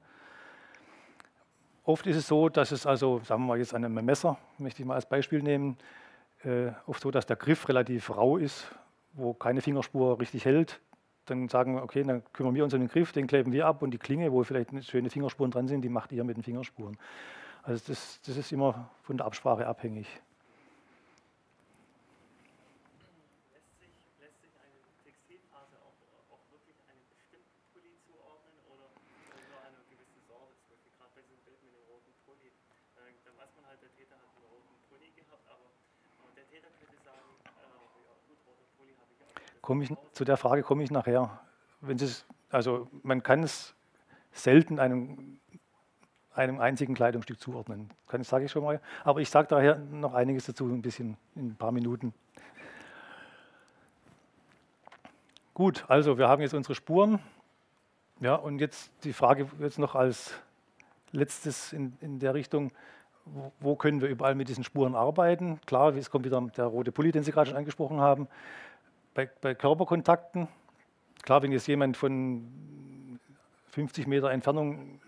Oft ist es so, dass es also, sagen wir mal jetzt an einem Messer, möchte ich mal als Beispiel nehmen, äh, oft so, dass der Griff relativ rau ist, wo keine Fingerspur richtig hält dann sagen okay, dann kümmern wir uns um den Griff, den kleben wir ab und die Klinge, wo vielleicht schöne Fingerspuren dran sind, die macht ihr mit den Fingerspuren. Also das, das ist immer von der Absprache abhängig. Lässt sich, lässt sich eine Textilphase auch, auch wirklich einem bestimmten Pulli zuordnen oder nur einer gewissen Sorte? Zum Beispiel gerade bei diesem Bild mit dem roten Pulli. Da, da weiß man halt, der Täter hat einen roten Pulli gehabt, aber, aber der Täter könnte sagen, äh, ja gut, roter Pulli habe ich auch. Komme ich, zu der Frage komme ich nachher. Wenn also man kann es selten einem, einem einzigen Kleidungsstück zuordnen. Kann, sage ich schon mal. Aber ich sage daher noch einiges dazu, ein bisschen in ein paar Minuten. Gut, also wir haben jetzt unsere Spuren. Ja, und jetzt die Frage jetzt noch als letztes in, in der Richtung, wo, wo können wir überall mit diesen Spuren arbeiten? Klar, es kommt wieder der rote Pulli, den Sie gerade schon angesprochen haben bei, bei Körperkontakten, klar, wenn jetzt jemand von 50 Meter Entfernung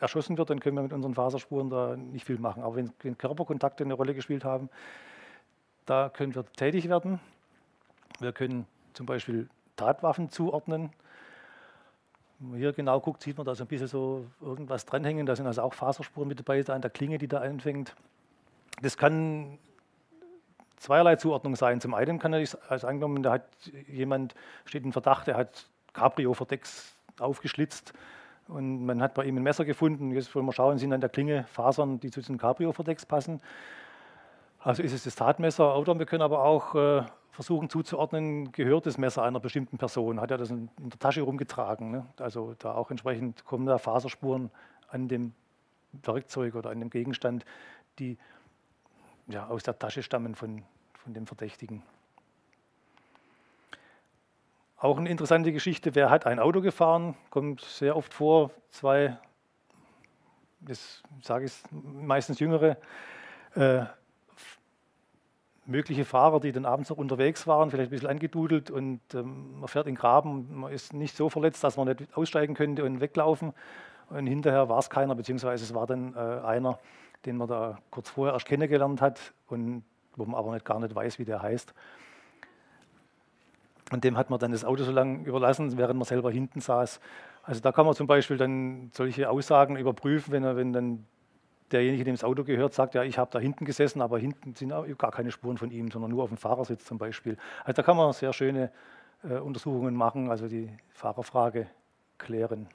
erschossen wird, dann können wir mit unseren Faserspuren da nicht viel machen. Aber wenn, wenn, Körperkontakte eine Rolle gespielt haben, da können wir tätig werden. Wir können zum Beispiel Tatwaffen zuordnen. Wenn man hier genau guckt, sieht man da so ein bisschen so irgendwas dranhängen. Da sind also auch Faserspuren mit dabei, da an der Klinge, die da anfängt. Das kann zweierlei Zuordnung sein. Zum einen kann er als angenommen, da hat jemand, steht in Verdacht, der hat Cabrio-Verdecks aufgeschlitzt und man hat bei ihm ein Messer gefunden. Jetzt wollen wir schauen, sind an der Klinge Fasern, die zu diesem Cabrio-Verdecks passen. Also ist es das Tatmesser oder wir können aber auch äh, versuchen zuzuordnen, gehört das Messer einer bestimmten Person, hat er das in, in der Tasche rumgetragen. Ne? Also da auch entsprechend kommen da Faserspuren an dem Werkzeug oder an dem Gegenstand, die ja, aus der Tasche stammen von, von dem Verdächtigen. Auch eine interessante Geschichte, wer hat ein Auto gefahren, kommt sehr oft vor, zwei, das sage ich meistens jüngere, äh, mögliche Fahrer, die dann abends noch unterwegs waren, vielleicht ein bisschen angedudelt und ähm, man fährt in den Graben, man ist nicht so verletzt, dass man nicht aussteigen könnte und weglaufen. Und hinterher war es keiner, beziehungsweise es war dann äh, einer, den man da kurz vorher erst kennengelernt hat und wo man aber nicht, gar nicht weiß, wie der heißt. Und dem hat man dann das Auto so lange überlassen, während man selber hinten saß. Also da kann man zum Beispiel dann solche Aussagen überprüfen, wenn, er, wenn dann derjenige, dem das Auto gehört, sagt, ja, ich habe da hinten gesessen, aber hinten sind gar keine Spuren von ihm, sondern nur auf dem Fahrersitz zum Beispiel. Also da kann man sehr schöne äh, Untersuchungen machen, also die Fahrerfrage klären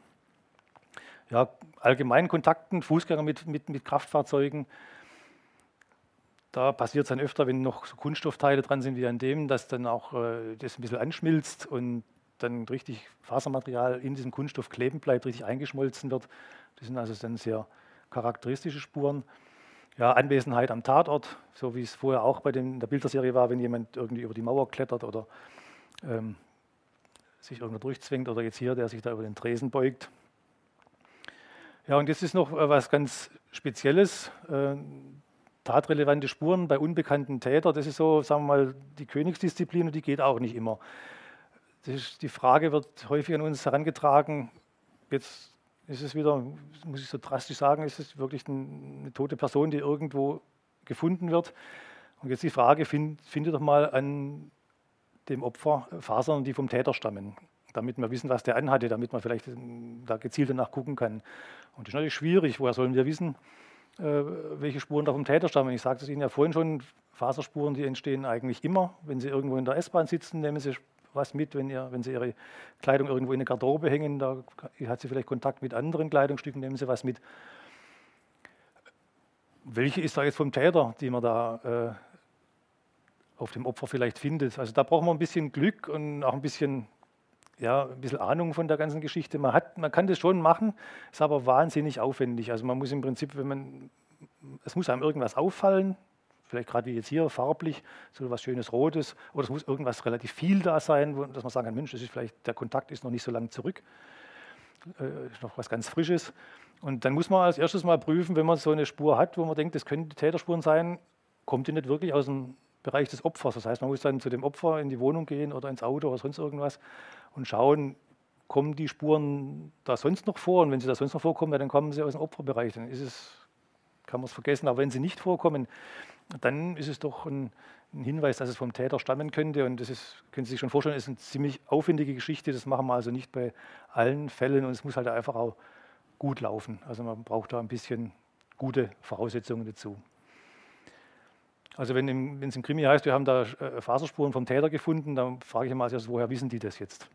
ja, allgemeinen Kontakten, Fußgänger mit, mit, mit Kraftfahrzeugen. Da passiert es dann öfter, wenn noch so Kunststoffteile dran sind wie an dem, dass dann auch äh, das ein bisschen anschmilzt und dann richtig Fasermaterial in diesem Kunststoff kleben bleibt, richtig eingeschmolzen wird. Das sind also dann sehr charakteristische Spuren. Ja, Anwesenheit am Tatort, so wie es vorher auch bei den, der Bilderserie war, wenn jemand irgendwie über die Mauer klettert oder ähm, sich irgendwo durchzwingt oder jetzt hier, der sich da über den Tresen beugt. Ja, und jetzt ist noch äh, was ganz Spezielles. Äh, tatrelevante Spuren bei unbekannten Tätern, das ist so, sagen wir mal, die Königsdisziplin und die geht auch nicht immer. Ist, die Frage wird häufig an uns herangetragen, jetzt ist es wieder, muss ich so drastisch sagen, ist es wirklich ein, eine tote Person, die irgendwo gefunden wird. Und jetzt die Frage, find, finde doch mal an dem Opfer Fasern, die vom Täter stammen. Damit wir wissen, was der anhatte, damit man vielleicht ähm, da gezielt danach gucken kann. Und das ist natürlich schwierig. Woher sollen wir wissen, äh, welche Spuren da vom Täter stammen? Ich sagte es Ihnen ja vorhin schon, Faserspuren, die entstehen eigentlich immer, wenn Sie irgendwo in der S-Bahn sitzen, nehmen Sie was mit, wenn, ihr, wenn Sie Ihre Kleidung irgendwo in eine Garderobe hängen, da hat Sie vielleicht Kontakt mit anderen Kleidungsstücken, nehmen Sie was mit. Welche ist da jetzt vom Täter, die man da äh, auf dem Opfer vielleicht findet? Also da braucht man ein bisschen Glück und auch ein bisschen ja, ein bisschen Ahnung von der ganzen Geschichte. Man, hat, man kann das schon machen, ist aber wahnsinnig aufwendig. Also man muss im Prinzip, wenn man, es muss einem irgendwas auffallen, vielleicht gerade wie jetzt hier, farblich, so was schönes Rotes, oder es muss irgendwas relativ viel da sein, wo, dass man sagen kann, Mensch, das ist vielleicht, der Kontakt ist noch nicht so lange zurück, äh, ist noch was ganz Frisches. Und dann muss man als erstes mal prüfen, wenn man so eine Spur hat, wo man denkt, das könnten Täterspuren sein, kommt die nicht wirklich aus dem Bereich des Opfers. Das heißt, man muss dann zu dem Opfer in die Wohnung gehen oder ins Auto oder sonst irgendwas und schauen, kommen die Spuren da sonst noch vor? Und wenn sie da sonst noch vorkommen, dann kommen sie aus dem Opferbereich. Dann ist es, kann man es vergessen. Aber wenn sie nicht vorkommen, dann ist es doch ein, ein Hinweis, dass es vom Täter stammen könnte. Und das ist, können Sie sich schon vorstellen, ist eine ziemlich aufwendige Geschichte. Das machen wir also nicht bei allen Fällen. Und es muss halt einfach auch gut laufen. Also man braucht da ein bisschen gute Voraussetzungen dazu. Also wenn, es im Krimi heißt, wir haben da äh, Faserspuren vom Täter gefunden, dann frage ich mal als woher wissen die das jetzt?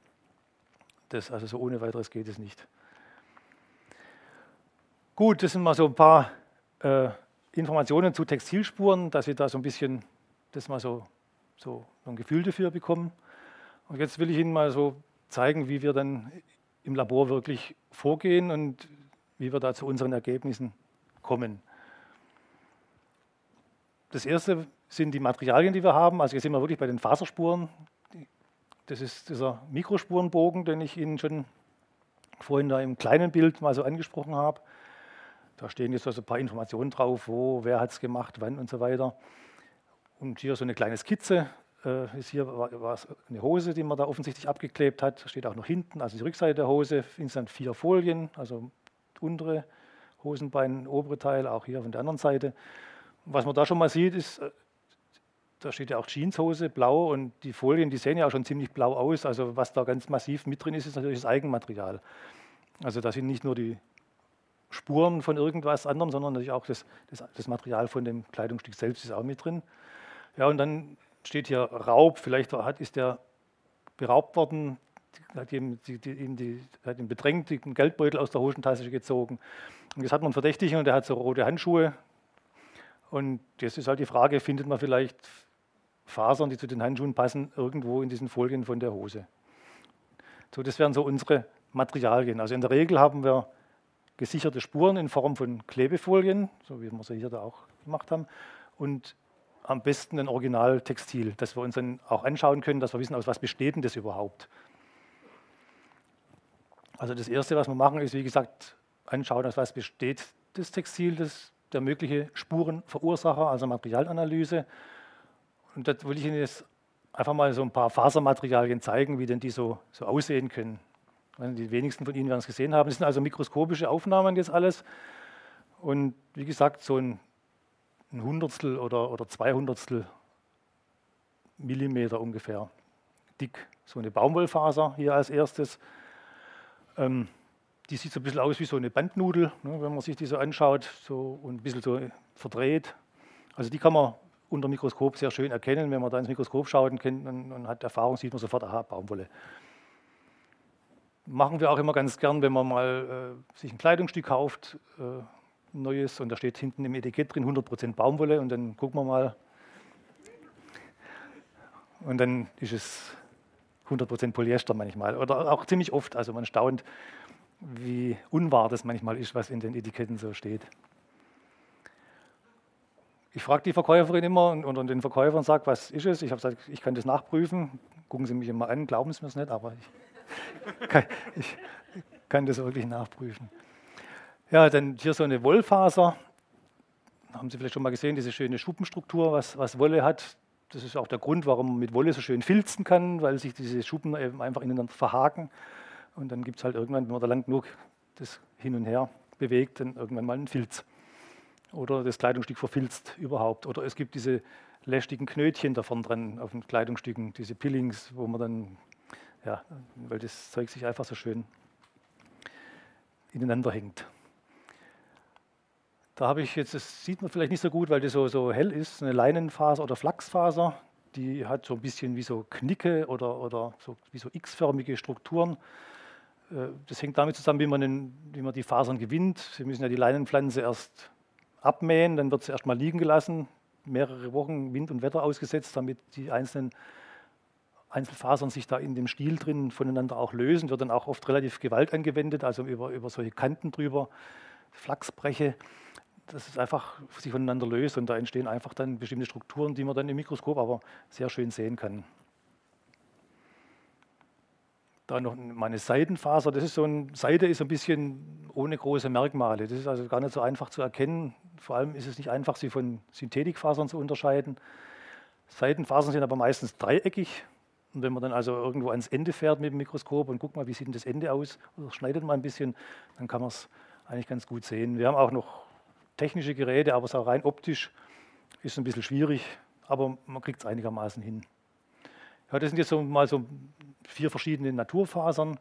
Das, also so ohne weiteres geht es nicht. Gut, das sind mal so ein paar äh, Informationen zu Textilspuren, dass Sie da so ein bisschen das mal so, so ein Gefühl dafür bekommen. Und jetzt will ich Ihnen mal so zeigen, wie wir dann im Labor wirklich vorgehen und wie wir da zu unseren Ergebnissen kommen. Das erste sind die Materialien, die wir haben. Also hier sind wir wirklich bei den Faserspuren. Das ist dieser Mikrospurenbogen, den ich Ihnen schon vorhin da im kleinen Bild mal so angesprochen habe. Da stehen jetzt also ein paar Informationen drauf, wo, wer hat es gemacht, wann und so weiter. Und hier so eine kleine Skizze. Äh, ist hier war, war eine Hose, die man da offensichtlich abgeklebt hat. Steht auch noch hinten, also die Rückseite der Hose. Insgesamt vier Folien, also untere Hosenbein, obere Teil, auch hier von der anderen Seite. Was man da schon mal sieht, ist, äh, da steht ja auch Jeanshose, blau und die Folien, die sehen ja auch schon ziemlich blau aus. Also was da ganz massiv mit drin ist, ist natürlich das Eigenmaterial. Also da sind nicht nur die Spuren von irgendwas anderem, sondern natürlich auch das, das, das Material von dem Kleidungsstück selbst ist auch mit drin. Ja, und dann steht hier Raub, vielleicht hat, ist der beraubt worden, hat ihm, die, die, die, hat ihn bedrängt, den Geldbeutel aus der Hosentasche gezogen. Und jetzt hat man einen Verdächtigen und der hat so rote Handschuhe und jetzt ist halt die Frage, findet man vielleicht Fasern, die zu den Handschuhen passen, irgendwo in diesen Folien von der Hose. So, das wären so unsere Materialien. Also in der Regel haben wir gesicherte Spuren in Form von Klebefolien, so wie wir sie hier da auch gemacht haben, und am besten ein Originaltextil, das wir uns dann auch anschauen können, dass wir wissen, aus was besteht denn das überhaupt. Also das Erste, was wir machen, ist, wie gesagt, anschauen, aus was besteht das Textil, das der mögliche Spurenverursacher, also Materialanalyse. Und da will ich Ihnen jetzt einfach mal so ein paar Fasermaterialien zeigen, wie denn die so, so aussehen können. Die wenigsten von Ihnen werden es gesehen haben. Das sind also mikroskopische Aufnahmen jetzt alles. Und wie gesagt, so ein, ein Hundertstel oder, oder Zweihundertstel Millimeter ungefähr dick. So eine Baumwollfaser hier als erstes. Ähm, die sieht so ein bisschen aus wie so eine Bandnudel, ne, wenn man sich die so anschaut so, und ein bisschen so verdreht. Also die kann man unter Mikroskop sehr schön erkennen. Wenn man da ins Mikroskop schaut und, kennt, und, und hat Erfahrung, sieht man sofort, aha, Baumwolle. Machen wir auch immer ganz gern, wenn man mal äh, sich ein Kleidungsstück kauft, äh, neues, und da steht hinten im Etikett drin 100% Baumwolle und dann gucken wir mal. Und dann ist es 100% Polyester manchmal oder auch ziemlich oft. Also man staunt, wie unwahr das manchmal ist, was in den Etiketten so steht. Ich frage die Verkäuferin immer und, und den Verkäufern sage, was ist es? Ich habe gesagt, ich kann das nachprüfen. Gucken Sie mich immer an, glauben Sie mir es nicht, aber ich kann, ich kann das wirklich nachprüfen. Ja, dann hier so eine Wollfaser. Haben Sie vielleicht schon mal gesehen, diese schöne Schuppenstruktur, was, was Wolle hat. Das ist auch der Grund, warum man mit Wolle so schön filzen kann, weil sich diese Schuppen eben einfach ineinander verhaken. Und dann gibt es halt irgendwann, wenn man da lang genug das hin und her bewegt, dann irgendwann mal einen Filz. Oder das Kleidungsstück verfilzt überhaupt. Oder es gibt diese lästigen Knötchen davon dran auf den Kleidungsstücken, diese Pillings, wo man dann ja, weil das Zeug sich einfach so schön ineinander hängt. Da habe ich jetzt, das sieht man vielleicht nicht so gut, weil das so, so hell ist, eine Leinenfaser oder Flachsfaser. Die hat so ein bisschen wie so Knicke oder, oder so, wie so x-förmige Strukturen. Äh, das hängt damit zusammen, wie man, den, wie man die Fasern gewinnt. Sie müssen ja die Leinenpflanze erst abmähen, dann wird sie erstmal liegen gelassen, mehrere Wochen Wind und Wetter ausgesetzt, damit die einzelnen Einzelfasern sich da in dem Stiel drin voneinander auch lösen. Wird dann auch oft relativ Gewalt angewendet, also über, über solche Kanten drüber, Flachsbreche dass es einfach sich voneinander löst und da entstehen einfach dann bestimmte Strukturen, die man dann im Mikroskop aber sehr schön sehen kann. Da noch meine Seidenfaser, das ist so ein, Seide ist ein bisschen ohne große Merkmale. Das ist also gar nicht so einfach zu erkennen. Vor allem ist es nicht einfach, sie von Synthetikfasern zu unterscheiden. Seidenfasern sind aber meistens dreieckig. Und wenn man dann also irgendwo ans Ende fährt mit dem Mikroskop und guckt mal, wie sieht denn das Ende aus, oder schneidet mal ein bisschen, dann kann man es eigentlich ganz gut sehen. Wir haben auch noch technische Geräte, aber so rein optisch ist es ein bisschen schwierig, aber man kriegt es einigermaßen hin. Ja, das sind jetzt so mal so vier verschiedene Naturfasern.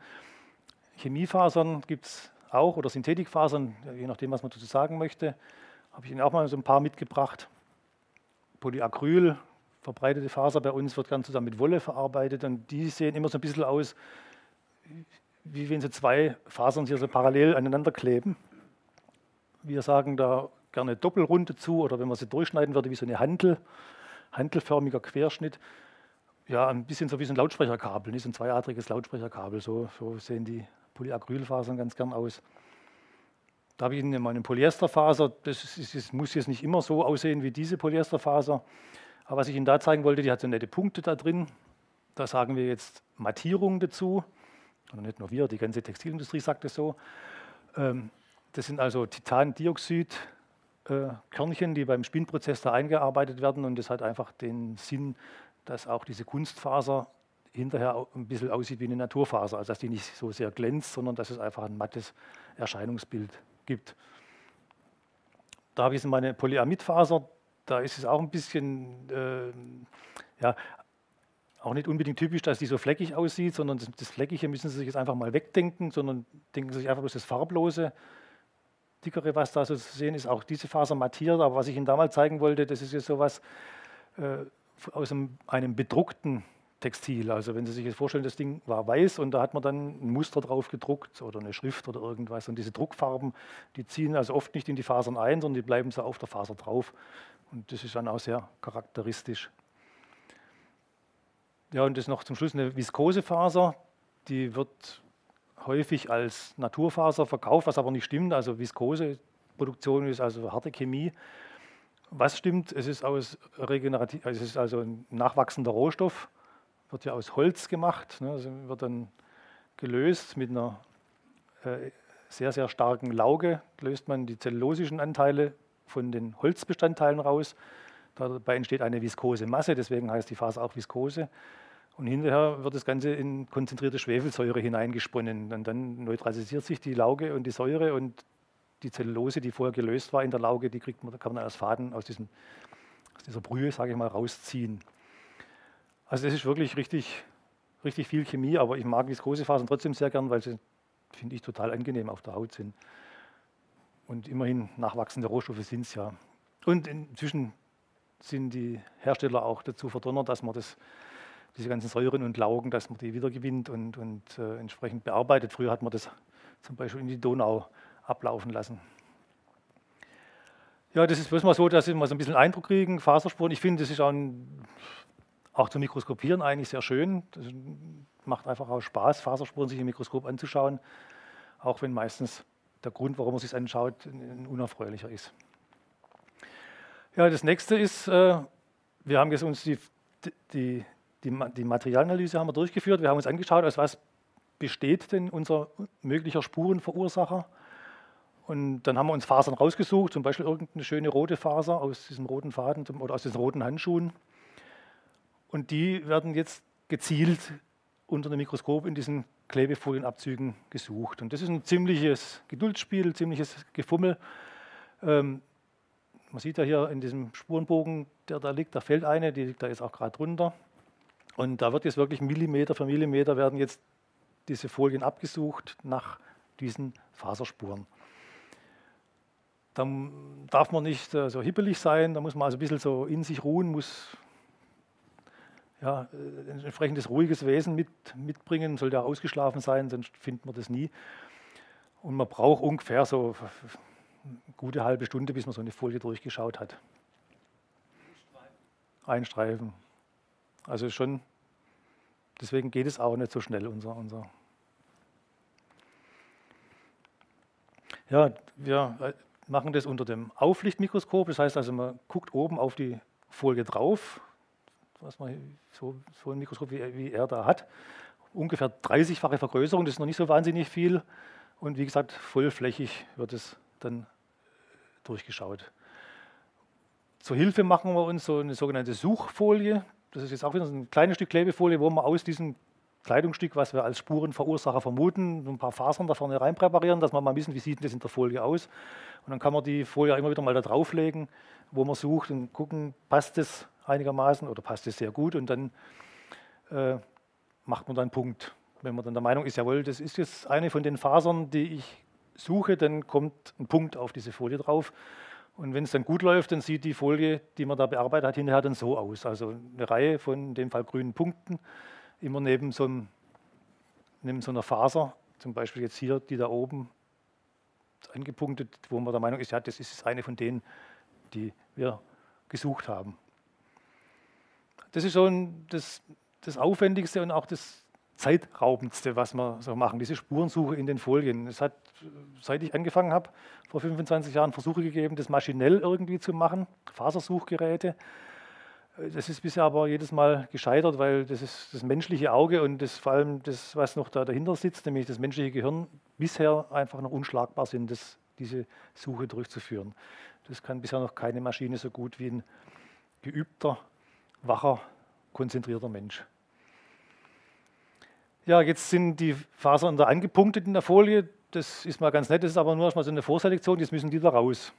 Chemiefasern gibt es auch oder Synthetikfasern, je nachdem, was man dazu sagen möchte. Habe ich Ihnen auch mal so ein paar mitgebracht. Polyacryl, verbreitete Faser bei uns, wird gern zusammen mit Wolle verarbeitet und die sehen immer so ein bisschen aus, wie wenn so zwei Fasern hier so parallel aneinander kleben. Wir sagen da gerne Doppelrunde zu oder wenn man sie durchschneiden würde, wie so eine Handel, handelförmiger Querschnitt. Ja, ein bisschen so wie so ein Lautsprecherkabel, nicht so ein zweiadriges Lautsprecherkabel. So, so sehen die Polyacrylfasern ganz gern aus. Da habe ich Ihnen meine Polyesterfaser, das, ist, das, muss jetzt nicht immer so aussehen wie diese Polyesterfaser. Aber was ich Ihnen da zeigen wollte, die hat so nette Punkte da drin. Da sagen wir jetzt Mattierung dazu. Und nicht nur wir, die ganze Textilindustrie sagt es so. Ähm, das sind also Titandioxid-Körnchen, die beim Spinnprozess da eingearbeitet werden. Und das hat einfach den Sinn, dass auch diese Kunstfaser hinterher ein bisschen aussieht wie eine Naturfaser. Also dass die nicht so sehr glänzt, sondern dass es einfach ein mattes Erscheinungsbild gibt. Da habe ich meine Polyamidfaser. Da ist es auch ein bisschen, äh, ja, auch nicht unbedingt typisch, dass die so fleckig aussieht, sondern das, das Fleckige müssen Sie sich jetzt einfach mal wegdenken, sondern denken Sie sich einfach bloß das Farblose dickere, was da so zu sehen ist, auch diese Faser mattiert. Aber was ich Ihnen damals zeigen wollte, das ist jetzt sowas äh, aus einem, einem, bedruckten Textil. Also wenn Sie sich jetzt vorstellen, das Ding war weiß und da hat man dann ein Muster drauf gedruckt oder eine Schrift oder irgendwas. Und diese Druckfarben, die ziehen also oft nicht in die Fasern ein, sondern die bleiben so auf der Faser drauf. Und das ist dann auch sehr charakteristisch. Ja, und das noch zum Schluss eine Viskosefaser. Die wird häufig als Naturfaser verkauft, was aber nicht stimmt. Also Viskoseproduktion ist also harte Chemie. Was stimmt? Es ist aus regenerativ, es ist also ein nachwachsender Rohstoff, wird ja aus Holz gemacht, ne, also wird dann gelöst mit einer äh, sehr, sehr starken Lauge, löst man die zellulosischen Anteile von den Holzbestandteilen raus. Dabei entsteht eine viskose Masse, deswegen heißt die Faser auch Viskose. Und hinterher wird das Ganze in konzentrierte Schwefelsäure hineingesponnen. Und dann neutralisiert sich die Lauge und die Säure und die Zellulose, die vorher gelöst war in der Lauge, die kriegt man, kann man als Faden aus, diesem, aus dieser Brühe, sage ich mal, rausziehen. Also das ist wirklich richtig, richtig viel Chemie, aber ich mag Viskosefasern trotzdem sehr gern, weil sie, finde ich, total angenehm auf der Haut sind. Und immerhin nachwachsende Rohstoffe sind es ja. Und inzwischen sind die Hersteller auch dazu verdonnert, dass man das diese ganzen Säuren und Laugen, dass man die wiedergewinnt und, und äh, entsprechend bearbeitet. Früher hat man das zum Beispiel in die Donau ablaufen lassen. Ja, das ist bloß mal so, dass Sie mal so ein bisschen Eindruck kriegen, Faserspuren. Ich finde, das ist auch, ein, auch zum Mikroskopieren eigentlich sehr schön. Das macht einfach auch Spaß, Faserspuren sich im Mikroskop anzuschauen, auch wenn meistens der Grund, warum man sich anschaut, ein unerfreulicher ist. Ja, das nächste ist, äh, wir haben jetzt uns die, die, die, die Materialanalyse haben wir durchgeführt. Wir haben uns angeschaut, aus was besteht denn unser möglicher Spurenverursacher. Und dann haben wir uns Fasern rausgesucht, zum Beispiel irgendeine schöne rote Faser aus diesem roten Faden oder aus diesen roten Handschuhen. Und die werden jetzt gezielt unter dem Mikroskop in diesen Klebefolienabzügen gesucht. Und das ist ein ziemliches Geduldsspiel, ziemliches Gefummel. Ähm, man sieht ja hier in diesem Spurenbogen, der da liegt, da fällt eine, die liegt da jetzt auch gerade drunter. Und da wird jetzt wirklich Millimeter für Millimeter werden jetzt diese Folien abgesucht nach diesen Faserspuren. Dann darf man nicht äh, so hippelig sein, da muss man also ein bisschen so in sich ruhen, muss ja, äh, ein entsprechendes ruhiges Wesen mit, mitbringen, sollte ausgeschlafen sein, sonst findet man das nie. Und man braucht ungefähr so eine gute halbe Stunde, bis man so eine Folie durchgeschaut hat. Ein Streifen. Also schon, deswegen geht es auch nicht so schnell, unser, unser Ja, wir äh, machen das unter dem Auflichtmikroskop. Das heißt also, man guckt oben auf die Folie drauf, was man so, so ein Mikroskop wie, wie er da hat. Ungefähr 30-fache Vergrößerung, das ist noch nicht so wahnsinnig viel. Und wie gesagt, vollflächig wird es dann durchgeschaut. Zur Hilfe machen wir uns so eine sogenannte Suchfolie. Das ist jetzt auch wieder ein kleines Stück Klebefolie, wo man aus diesem Kleidungsstück, was wir als Spurenverursacher vermuten, ein paar Fasern da vorne rein präparieren, dass man mal wissen, wie sieht das in der Folie aus. Und dann kann man die Folie immer wieder mal da drauflegen, wo man sucht und gucken, passt es einigermaßen oder passt es sehr gut und dann äh, macht man dann einen Punkt. Wenn man dann der Meinung ist, jawohl, das ist jetzt eine von den Fasern, die ich suche, dann kommt ein Punkt auf diese Folie drauf. Und wenn es dann gut läuft, dann sieht die Folie, die man da bearbeitet hat, hinterher dann so aus. Also eine Reihe von in dem Fall grünen Punkten immer neben so, einem, neben so einer Faser, zum Beispiel jetzt hier, die da oben angepunktet, wo man der Meinung ist, ja, das ist eine von denen, die wir gesucht haben. Das ist schon das, das Aufwendigste und auch das Zeitraubendste, was wir so machen, diese Spurensuche in den Folien. Es hat, seit ich angefangen habe, vor 25 Jahren Versuche gegeben, das maschinell irgendwie zu machen, Fasersuchgeräte. Das ist bisher aber jedes Mal gescheitert, weil das ist das menschliche Auge und das, vor allem das, was noch da dahinter sitzt, nämlich das menschliche Gehirn, bisher einfach noch unschlagbar sind, das, diese Suche durchzuführen. Das kann bisher noch keine Maschine so gut wie ein geübter, wacher, konzentrierter Mensch. Ja, jetzt sind die Fasern da angepunktet in der Folie. Das ist mal ganz nett, das ist aber nur erstmal so eine Vorselektion, jetzt müssen die da raus.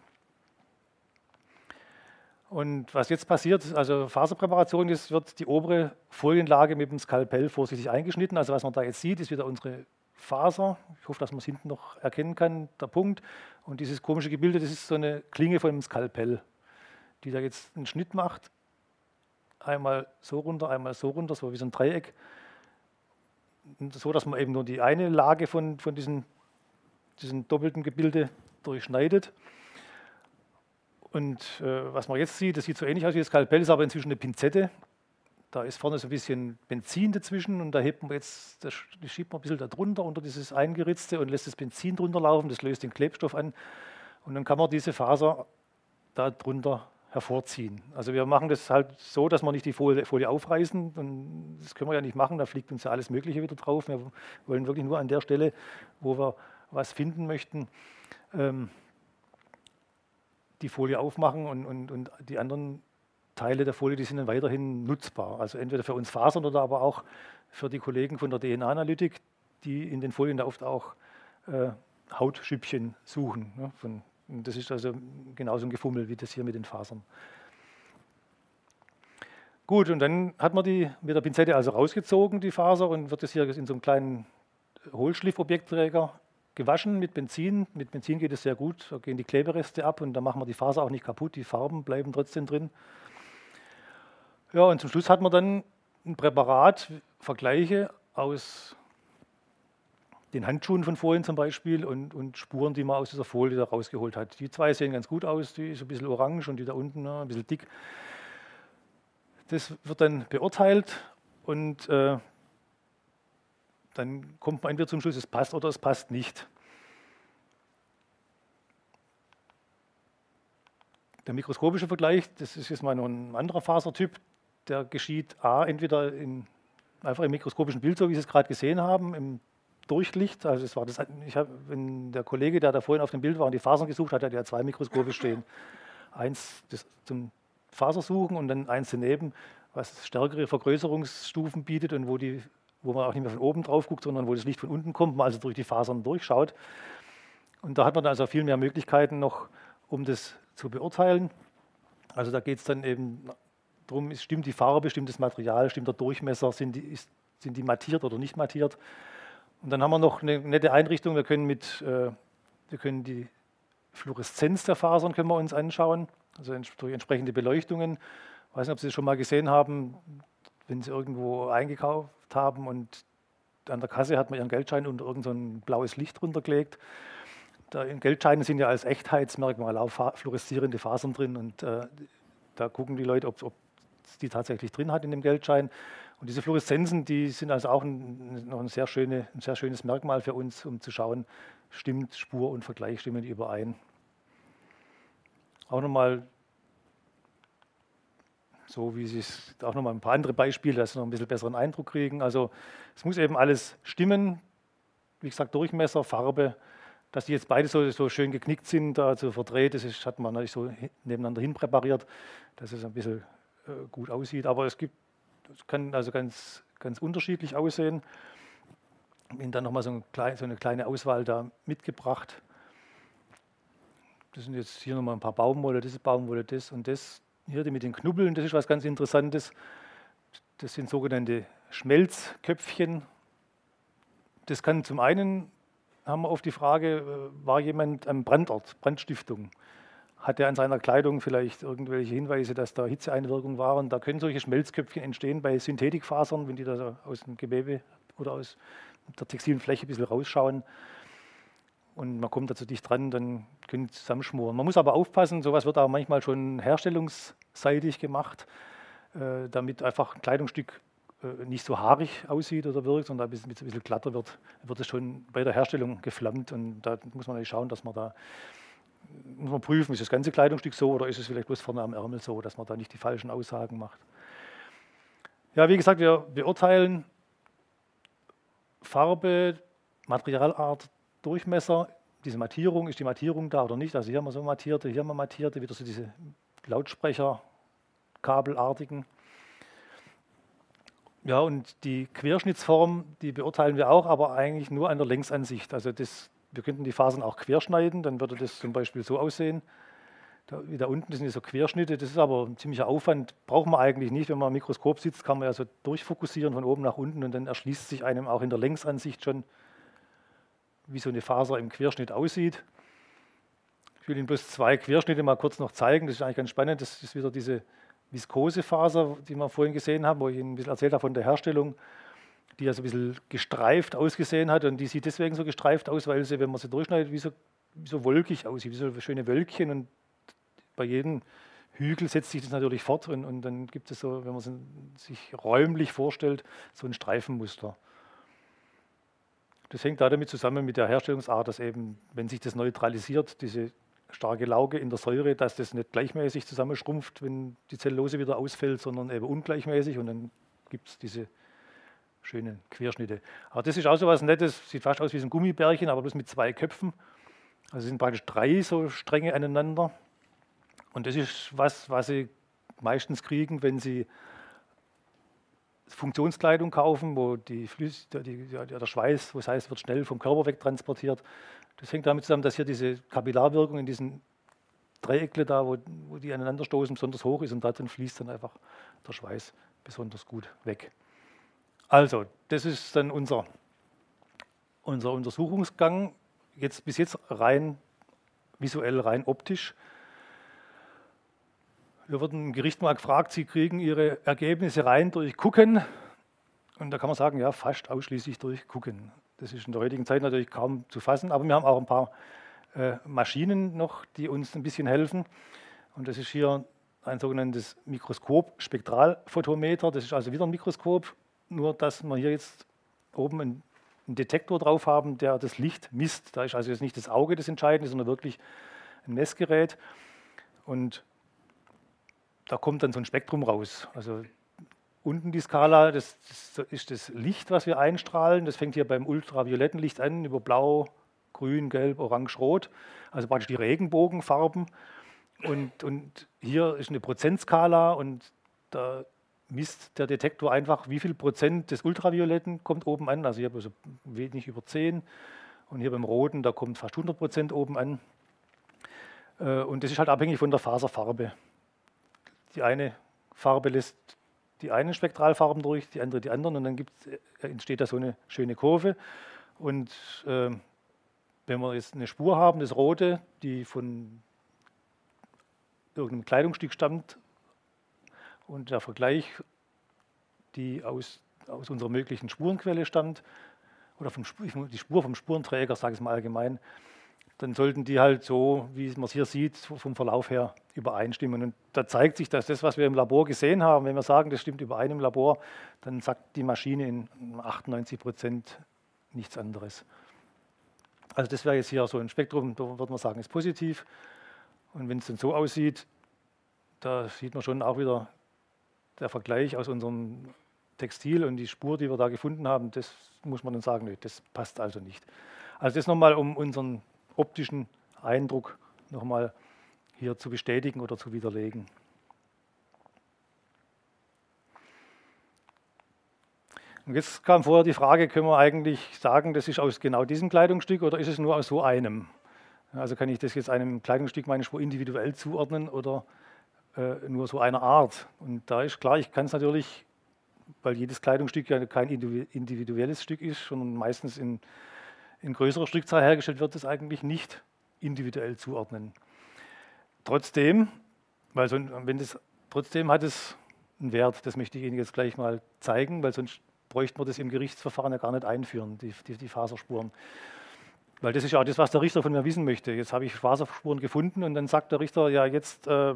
Und was jetzt passiert, also Faserpräparation ist, wird die obere Folienlage mit dem Skalpell vorsichtig eingeschnitten. Also was man da jetzt sieht, ist wieder unsere Faser. Ich hoffe, dass man es hinten noch erkennen kann, der Punkt. Und dieses komische Gebilde, das ist so eine Klinge von einem Skalpell, die da jetzt einen Schnitt macht. Einmal so runter, einmal so runter, so wie so ein Dreieck. So, dass man eben nur die eine Lage von, von diesen, diesen doppelten Gebilde durchschneidet. Und äh, was man jetzt sieht, das sieht so ähnlich aus wie das Skalpell, ist aber inzwischen eine Pinzette. Da ist vorne so ein bisschen Benzin dazwischen und da hebt man jetzt, das schiebt man ein bisschen da drunter unter dieses Eingeritzte und lässt das Benzin drunter laufen, das löst den Klebstoff an und dann kann man diese Faser da drunter hervorziehen. Also wir machen das halt so, dass wir nicht die Folie, Folie aufreißen und das können wir ja nicht machen, da fliegt uns ja alles Mögliche wieder drauf. Wir wollen wirklich nur an der Stelle, wo wir was finden möchten, ähm, die Folie aufmachen und, und, und die anderen Teile der Folie, die sind dann weiterhin nutzbar. Also entweder für uns Fasern oder aber auch für die Kollegen von der DNA-Analytik, die in den Folien da oft auch äh, Hautschüppchen suchen. Ne, von, das ist also genauso ein Gefummel wie das hier mit den Fasern. Gut, und dann hat man die mit der Pinzette also rausgezogen, die Faser, und wird das hier in so einem kleinen Hohlschliffobjektträger gewaschen mit Benzin. Mit Benzin geht es sehr gut, da gehen die Klebereste ab und da machen wir die Faser auch nicht kaputt, die Farben bleiben trotzdem drin. Ja, und zum Schluss hat man dann ein Präparat, Vergleiche aus den Handschuhen von vorhin zum Beispiel und, und, Spuren, die man aus dieser Folie da rausgeholt hat. Die zwei sehen ganz gut aus, die ist ein bisschen orange und die da unten ja, ein bisschen dick. Das wird dann beurteilt und äh, dann kommt man entweder zum Schluss, es passt oder es passt nicht. Der mikroskopische Vergleich, das ist jetzt mal noch ein anderer Fasertyp, der geschieht A, entweder in, einfach im mikroskopischen Bild, so wie Sie es gerade gesehen haben, im Durchlicht. Also es war das, ich hab, wenn der Kollege, der da vorhin auf dem Bild war und die Fasern gesucht hat, hat er zwei Mikroskope stehen. Eins zum Fasersuchen und dann eins daneben, was stärkere Vergrößerungsstufen bietet und wo die wo man auch nicht mehr von oben drauf guckt, sondern wo das Licht von unten kommt, man also durch die Fasern durchschaut. Und da hat man also viel mehr Möglichkeiten noch, um das zu beurteilen. Also da geht es dann eben darum, stimmt die Farbe, stimmt das Material, stimmt der Durchmesser, sind die, ist, sind die mattiert oder nicht mattiert. Und dann haben wir noch eine nette Einrichtung, wir können, mit, äh, wir können die Fluoreszenz der Fasern können wir uns anschauen, also durch entsprechende Beleuchtungen. Ich weiß nicht, ob Sie das schon mal gesehen haben, wenn Sie irgendwo eingekauft haben und an der Kasse hat man Ihren Geldschein unter irgendein so blaues Licht runtergelegt. Geldscheine sind ja als Echtheitsmerkmal auch fluoreszierende Fasern drin und äh, da gucken die Leute, ob, ob die tatsächlich drin hat in dem Geldschein. Und diese Fluoreszenzen, die sind also auch ein, noch ein sehr, schöne, ein sehr schönes Merkmal für uns, um zu schauen, stimmt Spur und Vergleich stimmen überein. Auch nochmal so wie Sie es auch nochmal ein paar andere Beispiele, dass Sie noch ein bisschen besseren Eindruck kriegen. Also es muss eben alles stimmen. Wie gesagt, Durchmesser, Farbe, dass die jetzt beide so, so schön geknickt sind, so verdreht, das ist, hat man natürlich so nebeneinander hin präpariert, dass es ein bisschen äh, gut aussieht. Aber es gibt, es kann also ganz, ganz unterschiedlich aussehen. Ich habe Ihnen dann nochmal so, ein so eine kleine Auswahl da mitgebracht. Das sind jetzt hier nochmal ein paar Baumwolle, diese Baumwolle, das und das. Hier die mit den Knubbeln, das ist was ganz Interessantes. Das sind sogenannte Schmelzköpfchen. Das kann zum einen, haben wir oft die Frage, äh, war jemand am Brandort, Brandstiftung? Hat er an seiner Kleidung vielleicht irgendwelche Hinweise, dass da Hitzeeinwirkung war? Und da können solche Schmelzköpfchen entstehen bei Synthetikfasern, wenn die da aus dem Gewebe oder aus der textilen Fläche ein bisschen rausschauen und man kommt dazu dicht dran, dann können die zusammenschmoren. Man muss aber aufpassen, sowas wird auch manchmal schon herstellungsseitig gemacht, äh, damit einfach ein Kleidungsstück äh, nicht so haarig aussieht oder wirkt, sondern ein bisschen, ein bisschen glatter wird, wird es schon bei der Herstellung geflammt und da muss man natürlich schauen, dass man da muss man prüfen, ist das ganze Kleidungsstück so oder ist es vielleicht bloß vorne am Ärmel so, dass man da nicht die falschen Aussagen macht. Ja, wie gesagt, wir beurteilen Farbe, Materialart, Durchmesser, diese Mattierung, ist die Mattierung da oder nicht? Also hier haben wir so mattierte, hier haben wir mattierte, wieder so diese Lautsprecherkabelartigen. Ja, und die Querschnittsform, die beurteilen wir auch, aber eigentlich nur an der Längsansicht. Also das, wir könnten die Fasern auch querschneiden, dann würde das zum Beispiel so aussehen. Da, da unten sind so Querschnitte, das ist aber ein ziemlicher Aufwand, braucht man eigentlich nicht. Wenn man am Mikroskop sitzt, kann man ja so durchfokussieren von oben nach unten und dann erschließt sich einem auch in der Längsansicht schon wie so eine Faser im Querschnitt aussieht. Ich will Ihnen bloß zwei Querschnitte mal kurz noch zeigen. Das ist eigentlich ganz spannend. Das ist wieder diese Viskosefaser, die wir vorhin gesehen haben, wo ich Ihnen ein bisschen erzählt habe von der Herstellung, die ja so ein bisschen gestreift ausgesehen hat. Und die sieht deswegen so gestreift aus, weil sie, wenn man sie durchschneidet, wie so, wie so wolkig aussieht, wie so schöne Wölkchen. Und bei jedem Hügel setzt sich das natürlich fort. Und, und dann gibt es so, wenn man sich räumlich vorstellt, so ein Streifenmuster. Das hängt damit zusammen mit der Herstellungsart, dass eben, wenn sich das neutralisiert, diese starke Lauge in der Säure, dass das nicht gleichmäßig zusammenschrumpft, wenn die Zellulose wieder ausfällt, sondern eben ungleichmäßig und dann gibt es diese schönen Querschnitte. Aber das ist auch so was Nettes, sieht fast aus wie ein Gummibärchen, aber bloß mit zwei Köpfen. Also sind praktisch drei so Stränge aneinander. Und das ist was, was Sie meistens kriegen, wenn Sie Funktionskleidung kaufen, wo die Flüss, die, der Schweiß, wo es heißt, wird schnell vom Körper wegtransportiert. Das hängt damit zusammen, dass hier diese Kapillarwirkung in diesen Dreieckle da, wo, wo die aneinander stoßen, besonders hoch ist und darin fließt dann einfach der Schweiß besonders gut weg. Also, das ist dann unser, unser Untersuchungsgang. Jetzt bis jetzt rein visuell, rein optisch. Wir wurden im Gericht mal gefragt, Sie kriegen Ihre Ergebnisse rein durch Gucken. Und da kann man sagen, ja, fast ausschließlich durch Gucken. Das ist in der heutigen Zeit natürlich kaum zu fassen, aber wir haben auch ein paar äh, Maschinen noch, die uns ein bisschen helfen. Und das ist hier ein sogenanntes Mikroskop-Spektralphotometer. Das ist also wieder ein Mikroskop, nur dass wir hier jetzt oben einen, einen Detektor drauf haben, der das Licht misst. Da ist also jetzt nicht das Auge das Entscheidende, sondern wirklich ein Messgerät. Und da kommt dann so ein Spektrum raus. Also unten die Skala, das, das, ist das Licht, was wir einstrahlen. Das fängt hier beim ultravioletten Licht an, über Blau, Grün, Gelb, Orange, Rot. Also praktisch die Regenbogenfarben. Und, und hier ist eine Prozentskala und da misst der Detektor einfach, wie viel Prozent des Ultravioletten kommt oben an. Also hier so wenig über 10. Und hier beim Roten, da kommt fast 100 Prozent oben an. Äh, und das ist halt abhängig von der Faserfarbe. Die eine Farbe lässt die einen Spektralfarben durch, die andere die anderen und dann äh, entsteht da so eine schöne Kurve. Und äh, wenn wir jetzt eine Spur haben, das rote, die von irgendeinem Kleidungsstück stammt und der Vergleich, die aus, aus unserer möglichen Spurenquelle stammt, oder vom, die Spur vom Spurenträger, sage ich mal allgemein, dann sollten die halt so, wie man es hier sieht, vom Verlauf her übereinstimmen. Und da zeigt sich, dass das, was wir im Labor gesehen haben, wenn wir sagen, das stimmt überein im Labor, dann sagt die Maschine in 98 Prozent nichts anderes. Also das wäre jetzt hier so ein Spektrum, da würde man sagen, ist positiv. Und wenn es dann so aussieht, da sieht man schon auch wieder der Vergleich aus unserem Textil und die Spur, die wir da gefunden haben, das muss man dann sagen, nee, das passt also nicht. Also das nochmal, um unseren optischen Eindruck nochmal hier zu bestätigen oder zu widerlegen. Und jetzt kam vorher die Frage, können wir eigentlich sagen, das ist aus genau diesem Kleidungsstück oder ist es nur aus so einem? Also kann ich das jetzt einem Kleidungsstück meine Spur individuell zuordnen oder äh, nur so einer Art? Und da ist klar, ich kann es natürlich, weil jedes Kleidungsstück ja kein individuelles Stück ist, sondern meistens in in größerer Stückzahl hergestellt wird, es eigentlich nicht individuell zuordnen. Trotzdem, weil so, wenn das, trotzdem hat es einen Wert, das möchte ich Ihnen jetzt gleich mal zeigen, weil sonst bräuchten wir das im Gerichtsverfahren ja gar nicht einführen, die, die, die Faserspuren. Weil das ist ja auch das, was der Richter von mir wissen möchte. Jetzt habe ich Faserspuren gefunden und dann sagt der Richter, ja jetzt, äh,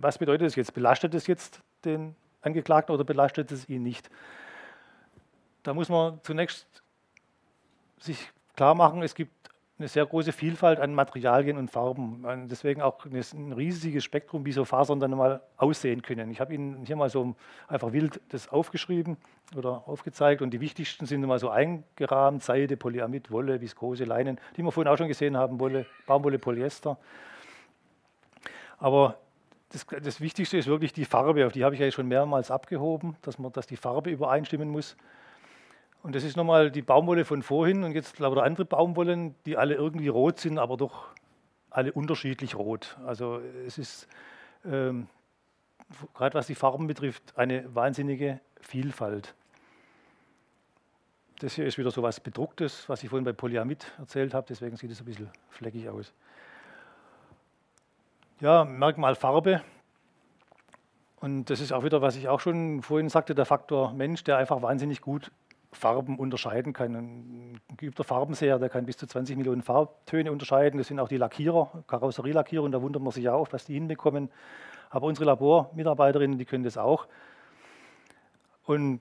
was bedeutet das jetzt? Belastet es jetzt den Angeklagten oder belastet es ihn nicht? Da muss man zunächst sich klar machen, es gibt eine sehr große Vielfalt an Materialien und Farben. Und deswegen auch ein riesiges Spektrum, wie so Fasern dann mal aussehen können. Ich habe Ihnen hier mal so einfach wild das aufgeschrieben oder aufgezeigt und die wichtigsten sind mal so eingerahmt, Seide, Polyamid, Wolle, Viskose, Leinen, die wir vorhin auch schon gesehen haben, Wolle, Baumwolle, Polyester. Aber das, das, Wichtigste ist wirklich die Farbe, auf die habe ich ja schon mehrmals abgehoben, dass, man, dass die Farbe übereinstimmen muss. Und das ist nochmal die Baumwolle von vorhin und jetzt lauter andere Baumwollen, die alle irgendwie rot sind, aber doch alle unterschiedlich rot. Also es ist, ähm, gerade was die Farben betrifft, eine wahnsinnige Vielfalt. Das hier ist wieder so was Bedrucktes, was ich vorhin bei Polyamid erzählt habe, deswegen sieht es ein bisschen fleckig aus. Ja, Merkmal Farbe. Und das ist auch wieder, was ich auch schon vorhin sagte, der Faktor Mensch, der einfach wahnsinnig gut Farben unterscheiden kann. Ein geübter Farbenseher, der kann bis zu 20 Millionen Farbtöne unterscheiden. Das sind auch die Lackierer, Karosserielackierer, da wundert man sich auch, was die hinbekommen. Aber unsere Labormitarbeiterinnen, die können das auch. Und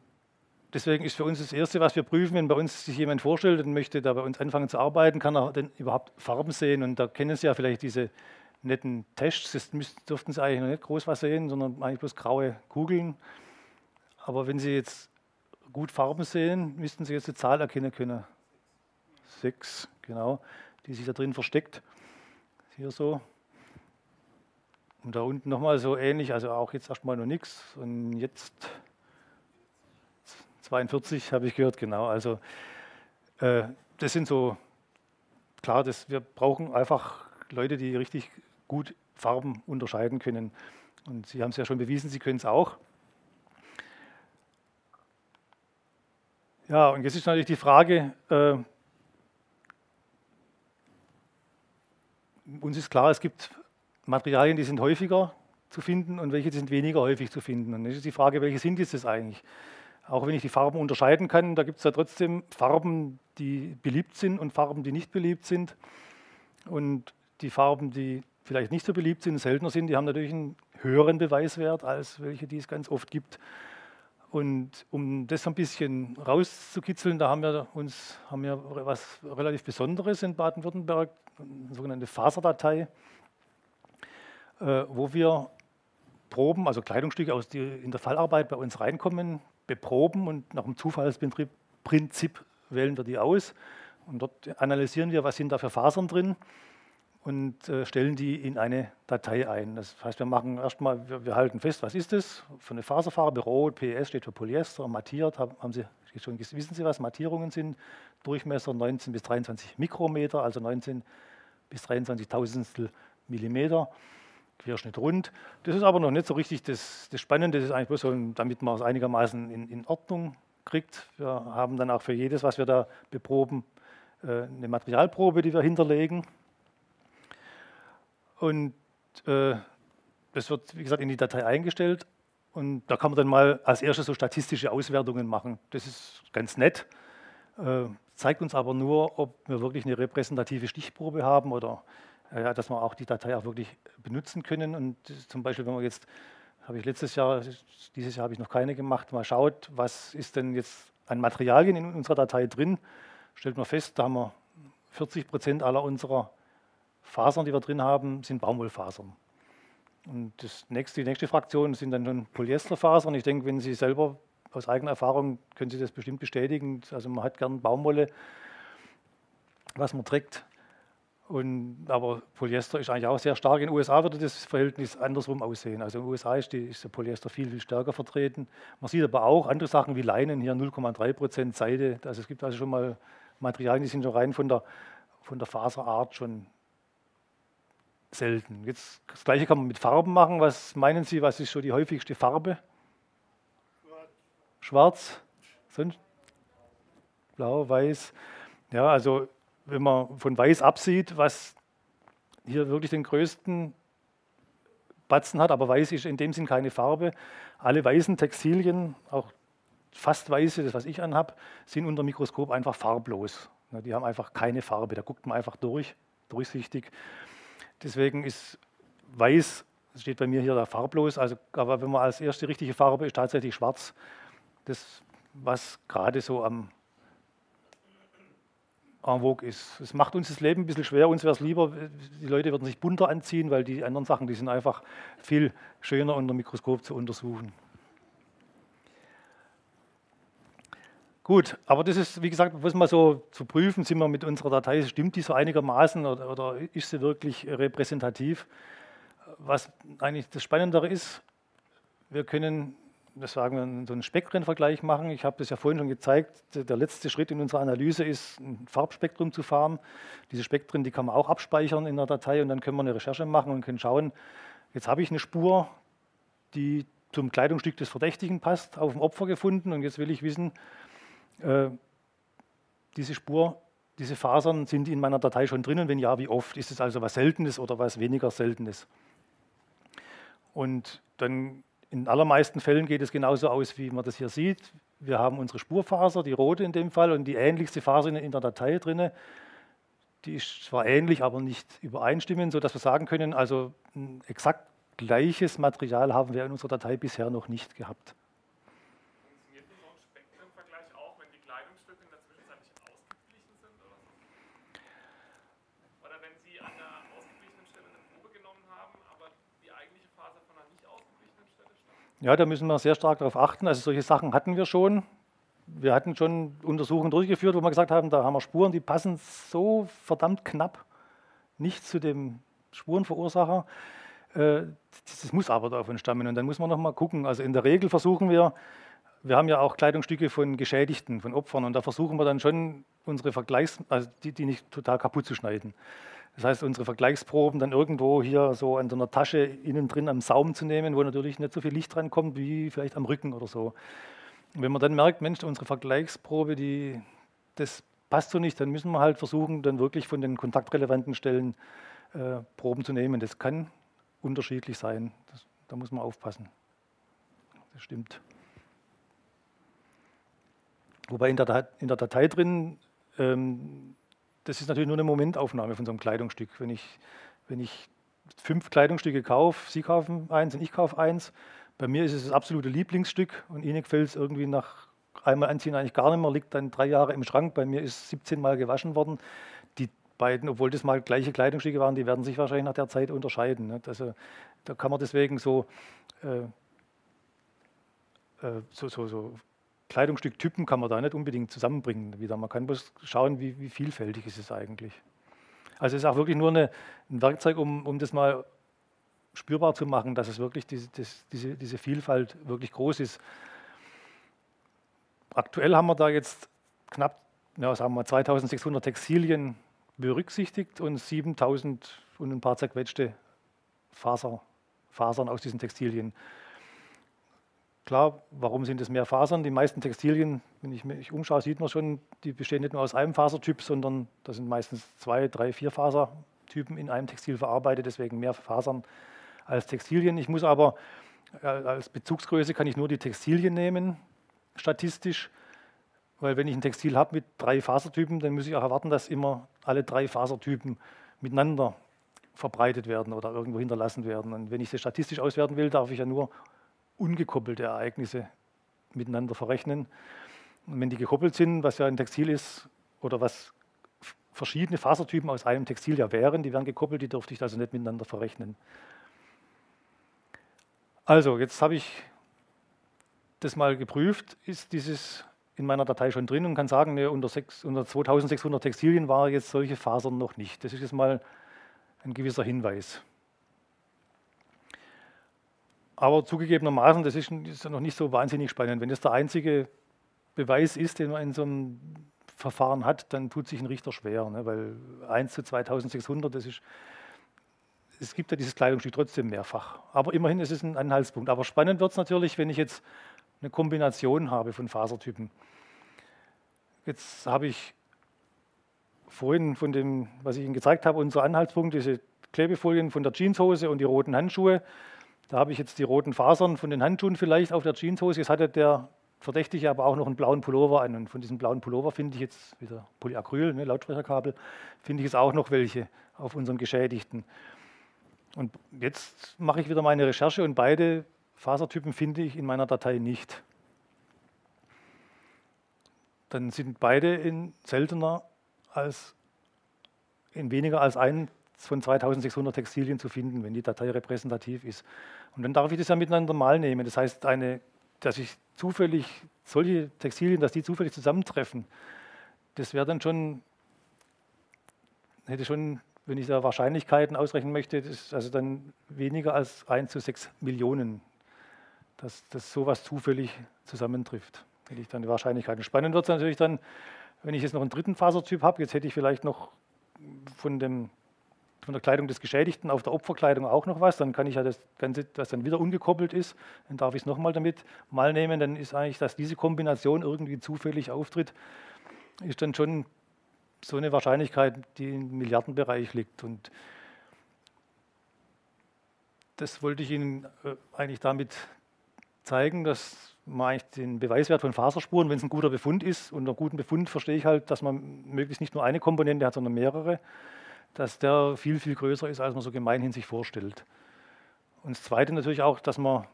deswegen ist für uns das Erste, was wir prüfen, wenn bei uns sich jemand vorstellt und möchte da bei uns anfangen zu arbeiten, kann er denn überhaupt Farben sehen. Und da kennen Sie ja vielleicht diese netten Tests, das dürften Sie eigentlich noch nicht groß was sehen, sondern eigentlich bloß graue Kugeln. Aber wenn Sie jetzt gut Farben sehen, müssten Sie jetzt die Zahl erkennen können. Sechs, genau, die sich da drin versteckt. Hier so. Und da unten nochmal so ähnlich, also auch jetzt erstmal noch nichts. Und jetzt 42 habe ich gehört, genau. Also äh, das sind so, klar, das, wir brauchen einfach Leute, die richtig gut Farben unterscheiden können. Und Sie haben es ja schon bewiesen, Sie können es auch. Ja, und jetzt ist natürlich die Frage, äh, uns ist klar, es gibt Materialien, die sind häufiger zu finden und welche sind weniger häufig zu finden. Und jetzt ist die Frage, welche sind jetzt das eigentlich? Auch wenn ich die Farben unterscheiden kann, da gibt es ja trotzdem Farben, die beliebt sind und Farben, die nicht beliebt sind. Und die Farben, die vielleicht nicht so beliebt sind, seltener sind, die haben natürlich einen höheren Beweiswert als welche, die es ganz oft gibt. Und um das ein bisschen rauszukitzeln, da haben wir uns haben wir was relativ Besonderes in Baden-Württemberg, eine sogenannte Faserdatei, äh, wo wir Proben, also Kleidungsstücke, aus die in der Fallarbeit bei uns reinkommen, beproben und nach dem Zufallsprinzip wählen wir die aus. Und dort analysieren wir, was sind da für Fasern drin und äh, stellen die in eine Datei ein. Das heißt, wir machen erstmal, wir, wir, halten fest, was ist das? Für eine Faserfarbe, Rot, PS steht für Polyester, mattiert, haben, haben Sie schon, wissen Sie, was Mattierungen sind? Durchmesser 19 bis 23 Mikrometer, also 19 bis 23 Tausendstel Millimeter. Querschnitt rund. Das ist aber noch nicht so richtig das, das Spannende, das ist eigentlich bloß so, damit man es einigermaßen in, in Ordnung kriegt. Wir haben dann auch für jedes, was wir da beproben, äh, eine Materialprobe, die wir hinterlegen. Und äh, das wird, wie gesagt, in die Datei eingestellt. Und da kann man dann mal als erstes so statistische Auswertungen machen. Das ist ganz nett, äh, zeigt uns aber nur, ob wir wirklich eine repräsentative Stichprobe haben oder ja, dass wir auch die Datei auch wirklich benutzen können. Und zum Beispiel, wenn man jetzt, habe ich letztes Jahr, dieses Jahr habe ich noch keine gemacht, mal schaut, was ist denn jetzt an Materialien in unserer Datei drin, stellt man fest, da haben wir 40 Prozent aller unserer Fasern, die wir drin haben, sind Baumwollfasern. Und nächste, die nächste Fraktion sind dann schon Polyesterfasern. Ich denke, wenn Sie selber aus eigener Erfahrung können Sie das bestimmt bestätigen. Also man hat gern Baumwolle, was man trägt. Und, aber Polyester ist eigentlich auch sehr stark. In den USA würde das Verhältnis andersrum aussehen. Also in den USA ist, die, ist der Polyester viel, viel stärker vertreten. Man sieht aber auch andere Sachen wie Leinen, hier 0,3 Prozent Seide. Also es gibt also schon mal Materialien, die sind schon rein von der, von der Faserart schon selten. Jetzt, das gleiche kann man mit Farben machen. Was meinen Sie, was ist schon die häufigste Farbe? Schwarz. Sonst? Blau, weiß. Ja, also wenn man von Weiß absieht, was hier wirklich den größten Batzen hat, aber Weiß ist in dem Sinn keine Farbe. Alle weißen Textilien, auch fast weiße, das was ich anhabe, sind unter Mikroskop einfach farblos. Die haben einfach keine Farbe, da guckt man einfach durch, durchsichtig. Deswegen ist Weiß, das steht bei mir hier da farblos, also, aber wenn man als erste richtige Farbe ist tatsächlich schwarz, das was gerade so am en vogue ist. Es macht uns das Leben ein bisschen schwer. Uns wäre es lieber, die Leute würden sich bunter anziehen, weil die anderen Sachen, die sind einfach viel schöner unter dem Mikroskop zu untersuchen. Gut, aber das ist, wie gesagt, muss mal so zu prüfen, sind wir mit unserer Datei, stimmt die so einigermaßen oder, oder ist sie wirklich repräsentativ? Was eigentlich das Spannendere ist, wir können das sagen wir, so einen Spektrenvergleich machen. Ich habe das ja vorhin schon gezeigt. Der letzte Schritt in unserer Analyse ist, ein Farbspektrum zu fahren. Diese Spektren, die kann man auch abspeichern in der Datei und dann können wir eine Recherche machen und können schauen, jetzt habe ich eine Spur, die zum Kleidungsstück des Verdächtigen passt, auf dem Opfer gefunden und jetzt will ich wissen, äh, diese Spur, diese Fasern sind in meiner Datei schon drin und wenn ja, wie oft? Ist es also was Seltenes oder was weniger Seltenes? Und dann in allermeisten Fällen geht es genauso aus, wie man das hier sieht. Wir haben unsere Spurfaser, die rote in dem Fall, und die ähnlichste Faser in der Datei drin. Die ist zwar ähnlich, aber nicht übereinstimmend, sodass wir sagen können, also ein exakt gleiches Material haben wir in unserer Datei bisher noch nicht gehabt. Ja, da müssen wir sehr stark darauf achten. Also solche Sachen hatten wir schon. Wir hatten schon Untersuchungen durchgeführt, wo wir gesagt haben, da haben wir Spuren, die passen so verdammt knapp nicht zu dem Spurenverursacher. Äh, das muss aber davon stammen. Und dann muss man nochmal gucken. Also in der Regel versuchen wir, wir haben ja auch Kleidungsstücke von Geschädigten, von Opfern, und da versuchen wir dann schon unsere Vergleichs, also die, die nicht total kaputt zu schneiden. Das heißt, unsere Vergleichsproben dann irgendwo hier so an so einer Tasche innen drin am Saum zu nehmen, wo natürlich nicht so viel Licht drankommt wie vielleicht am Rücken oder so. Und wenn man dann merkt, Mensch, unsere Vergleichsprobe, die, das passt so nicht, dann müssen wir halt versuchen, dann wirklich von den kontaktrelevanten Stellen äh, Proben zu nehmen. Das kann unterschiedlich sein. Das, da muss man aufpassen. Das stimmt. Wobei in der, in der Datei drin ähm, das ist natürlich nur eine Momentaufnahme von so einem Kleidungsstück. Wenn ich, wenn ich fünf Kleidungsstücke kaufe, Sie kaufen eins und ich kaufe eins, bei mir ist es das absolute Lieblingsstück und Ihnen gefällt es irgendwie nach einmal anziehen eigentlich gar nicht mehr, liegt dann drei Jahre im Schrank. Bei mir ist 17 Mal gewaschen worden. Die beiden, obwohl das mal gleiche Kleidungsstücke waren, die werden sich wahrscheinlich nach der Zeit unterscheiden. Also, da kann man deswegen so, äh, äh so, so, so Kleidungsstücktypen kann man da nicht unbedingt zusammenbringen wieder. Man kann bloß schauen, wie, wie vielfältig ist es eigentlich. Also es ist auch wirklich nur eine, ein Werkzeug, um, um das mal spürbar zu machen, dass es wirklich diese, das, diese, diese Vielfalt wirklich groß ist. Aktuell haben wir da jetzt knapp ja, sagen wir 2600 Textilien berücksichtigt und 7000 und ein paar zerquetschte Faser, Fasern aus diesen Textilien. Klar, warum sind es mehr Fasern? Die meisten Textilien, wenn ich mich umschaue, sieht man schon, die bestehen nicht nur aus einem Fasertyp, sondern da sind meistens zwei, drei, vier Fasertypen in einem Textil verarbeitet, deswegen mehr Fasern als Textilien. Ich muss aber äh, als Bezugsgröße kann ich nur die Textilien nehmen, statistisch, weil wenn ich ein Textil habe mit drei Fasertypen, dann muss ich auch erwarten, dass immer alle drei Fasertypen miteinander verbreitet werden oder irgendwo hinterlassen werden. Und wenn ich sie statistisch auswerten will, darf ich ja nur ungekoppelte Ereignisse miteinander verrechnen. Und wenn die gekoppelt sind, was ja ein Textil ist oder was verschiedene Fasertypen aus einem Textil ja wären, die wären gekoppelt, die dürfte ich also nicht miteinander verrechnen. Also, jetzt habe ich das mal geprüft, ist dieses in meiner Datei schon drin und kann sagen, ne, unter, 6, unter 2600 Textilien waren jetzt solche Fasern noch nicht. Das ist jetzt mal ein gewisser Hinweis. Aber zugegebenermaßen, das ist, ist noch nicht so wahnsinnig spannend. Wenn das der einzige Beweis ist, den man in so einem Verfahren hat, dann tut sich ein Richter schwer, ne? weil 1 zu 2600, das ist, es gibt ja dieses Kleidungsstück trotzdem mehrfach. Aber immerhin ist es ein Anhaltspunkt. Aber spannend wird es natürlich, wenn ich jetzt eine Kombination habe von Fasertypen. Jetzt habe ich vorhin von dem, was ich Ihnen gezeigt habe, unser Anhaltspunkt, diese Klebefolien von der Jeanshose und die roten Handschuhe. Da habe ich jetzt die roten Fasern von den Handschuhen vielleicht auf der Jeanshose. Jetzt hatte der Verdächtige aber auch noch einen blauen Pullover an. Und von diesem blauen Pullover finde ich jetzt wieder Polyacryl, ne, Lautsprecherkabel, finde ich jetzt auch noch welche auf unserem Geschädigten. Und jetzt mache ich wieder meine Recherche und beide Fasertypen finde ich in meiner Datei nicht. Dann sind beide in seltener als in weniger als ein von 2600 Textilien zu finden, wenn die Datei repräsentativ ist. Und dann darf ich das ja miteinander mal nehmen. Das heißt, eine, dass ich zufällig solche Textilien, dass die zufällig zusammentreffen, das wäre dann schon, hätte schon, wenn ich da Wahrscheinlichkeiten ausrechnen möchte, das also dann weniger als 1 zu 6 Millionen, dass, dass sowas zufällig zusammentrifft. Hätte ich dann die Wahrscheinlichkeiten. Spannend wird es natürlich dann, wenn ich jetzt noch einen dritten Fasertyp habe, jetzt hätte ich vielleicht noch von dem von der Kleidung des Geschädigten auf der Opferkleidung auch noch was, dann kann ich ja das Ganze, was dann wieder ungekoppelt ist, dann darf ich es nochmal damit mal nehmen, dann ist eigentlich, dass diese Kombination irgendwie zufällig auftritt, ist dann schon so eine Wahrscheinlichkeit, die im Milliardenbereich liegt. Und das wollte ich Ihnen äh, eigentlich damit zeigen, dass man eigentlich den Beweiswert von Faserspuren, wenn es ein guter Befund ist, unter guten Befund verstehe ich halt, dass man möglichst nicht nur eine Komponente hat, sondern mehrere, dass der viel, viel größer ist, als man so gemeinhin sich vorstellt. Und das Zweite natürlich auch, dass wir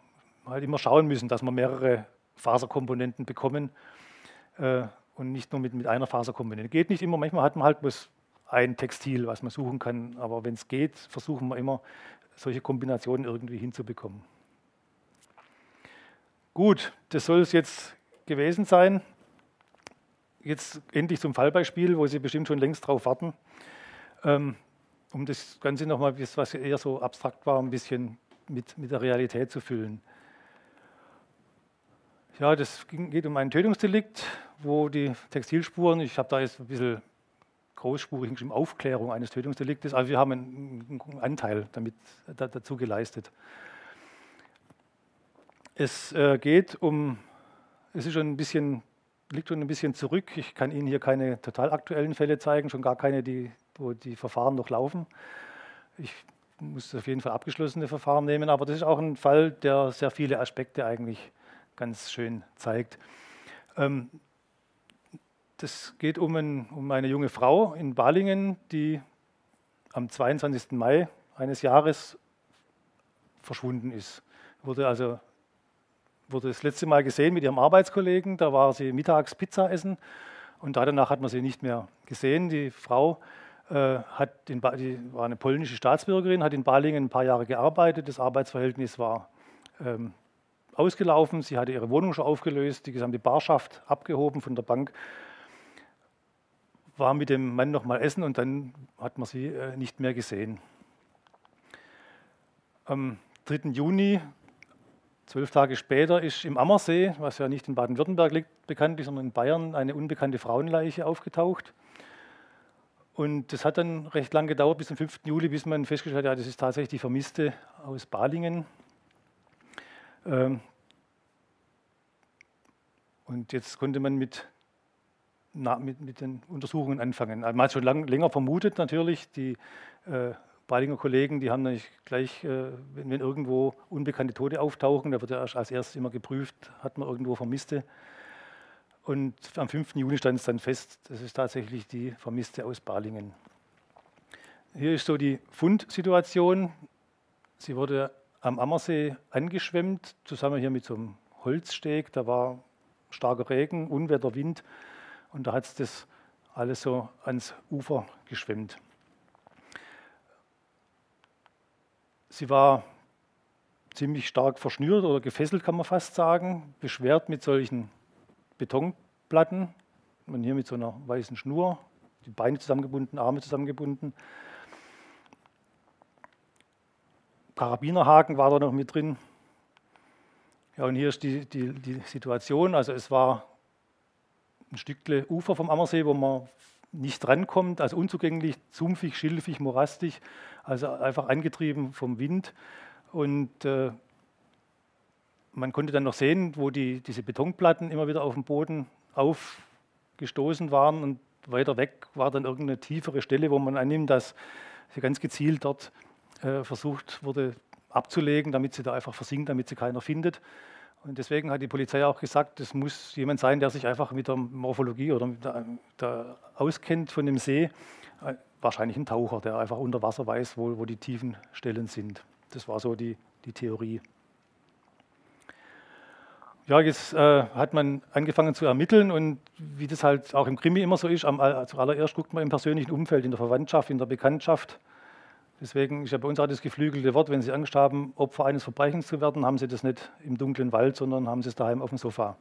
halt immer schauen müssen, dass wir mehrere Faserkomponenten bekommen äh, und nicht nur mit, mit einer Faserkomponente. Geht nicht immer, manchmal hat man halt bloß ein Textil, was man suchen kann, aber wenn es geht, versuchen wir immer, solche Kombinationen irgendwie hinzubekommen. Gut, das soll es jetzt gewesen sein. Jetzt endlich zum Fallbeispiel, wo Sie bestimmt schon längst drauf warten. Ähm, um das Ganze nochmal, was eher so abstrakt war, ein bisschen mit, mit der Realität zu füllen. Ja, das geht um ein Tötungsdelikt, wo die Textilspuren, ich habe da jetzt ein bisschen großspurig geschrieben, Aufklärung eines Tötungsdeliktes, also wir haben einen, Anteil damit, dazu geleistet. Es äh, geht um, es ist schon ein bisschen, liegt schon ein bisschen zurück. Ich kann Ihnen hier keine total aktuellen Fälle zeigen, schon gar keine, die wo die Verfahren noch laufen. Ich muss auf jeden Fall abgeschlossene Verfahren nehmen, aber das ist auch ein Fall, der sehr viele Aspekte eigentlich ganz schön zeigt. Ähm, das geht um, ein, um, eine junge Frau in Balingen, die am 22. Mai eines Jahres verschwunden ist. Wurde also wurde das letzte Mal gesehen mit ihrem Arbeitskollegen, da war sie mittags Pizza essen und danach hat man sie nicht mehr gesehen. Die Frau hat in die war eine polnische Staatsbürgerin, hat in Balingen ein paar Jahre gearbeitet. Das Arbeitsverhältnis war ähm, ausgelaufen. Sie hatte ihre Wohnung schon aufgelöst, die gesamte Barschaft abgehoben von der Bank. War mit dem Mann noch mal essen und dann hat man sie äh, nicht mehr gesehen. Am 3. Juni, zwölf Tage später, ist im Ammersee, was ja nicht in Baden-Württemberg liegt bekanntlich, sondern in Bayern, eine unbekannte Frauenleiche aufgetaucht. Und das hat dann recht lang gedauert, bis zum 5. Juli, bis man festgestellt hat, ja, das ist tatsächlich die Vermisste aus Balingen. Ähm, und jetzt konnte man mit, na, mit, mit, den Untersuchungen anfangen. Also man hat schon lang, länger vermutet natürlich, die äh, Balinger Kollegen, die haben natürlich gleich, äh, wenn, wenn, irgendwo unbekannte Tote auftauchen, da wird ja als erstes immer geprüft, hat man irgendwo Vermisste. Und am 5. Juni stand es dann fest, das ist tatsächlich die Vermisste aus Balingen. Hier ist so die Fundsituation. Sie wurde am Ammersee angeschwemmt, zusammen hier mit so einem Holzsteg. Da war starker Regen, Unwetter, Wind und da hat es das alles so ans Ufer geschwemmt. Sie war ziemlich stark verschnürt oder gefesselt, kann man fast sagen, beschwert mit solchen Betonplatten und hier mit so einer weißen Schnur, die Beine zusammengebunden, Arme zusammengebunden. Karabinerhaken war da noch mit drin. Ja, und hier ist die, die, die Situation. Also es war ein Stückle Ufer vom Ammersee, wo man nicht drankommt, also unzugänglich, sumpfig, schilfig, morastig, also einfach angetrieben vom Wind. Und äh, man konnte dann noch sehen, wo die, diese Betonplatten immer wieder auf dem Boden aufgestoßen waren und weiter weg war dann irgendeine tiefere Stelle, wo man annimmt, dass sie ganz gezielt dort äh, versucht wurde abzulegen, damit sie da einfach versinkt, damit sie keiner findet. Und deswegen hat die Polizei auch gesagt, es muss jemand sein, der sich einfach mit der Morphologie oder mit der, der auskennt von dem See. Äh, wahrscheinlich ein Taucher, der einfach unter Wasser weiß, wo, wo die tiefen Stellen sind. Das war so die, die Theorie. Ja, jetzt äh, hat man angefangen zu ermitteln und wie das halt auch im Krimi immer so ist, am, zuallererst guckt man im persönlichen Umfeld, in der Verwandtschaft, in der Bekanntschaft. Deswegen ist ja bei uns auch das geflügelte Wort, wenn Sie Angst haben, Opfer eines Verbrechens zu werden, haben Sie das nicht im dunklen Wald, sondern haben Sie es daheim auf dem Sofa.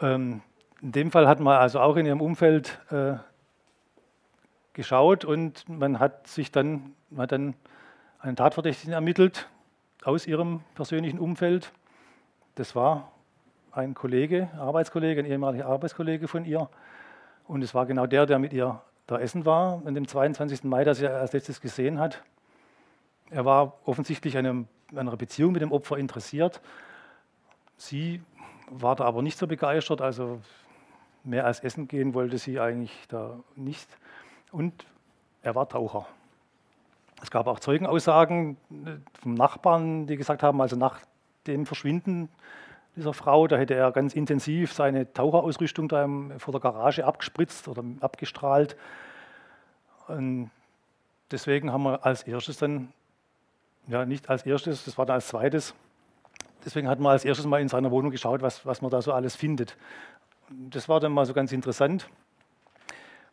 Ähm, in dem Fall hat man also auch in Ihrem Umfeld äh, geschaut und man hat sich dann, man hat dann einen Tatverdächtigen ermittelt, aus ihrem persönlichen Umfeld. Das war ein Kollege, Arbeitskollege, ein ehemaliger Arbeitskollege von ihr. Und es war genau der, der mit ihr da essen war, an dem 22. Mai, das er als letztes gesehen hat. Er war offensichtlich an einer Beziehung mit dem Opfer interessiert. Sie war da aber nicht so begeistert, also mehr als essen gehen wollte sie eigentlich da nicht. Und er war Taucher. Es gab auch Zeugenaussagen äh, vom Nachbarn, die gesagt haben, also nach dem Verschwinden dieser Frau, da hätte er ganz intensiv seine Taucherausrüstung da vor der Garage abgespritzt oder abgestrahlt. Und deswegen haben wir als erstes dann, ja nicht als erstes, das war dann als zweites, deswegen hat man als erstes mal in seiner Wohnung geschaut, was, was man da so alles findet. Das war dann mal so ganz interessant.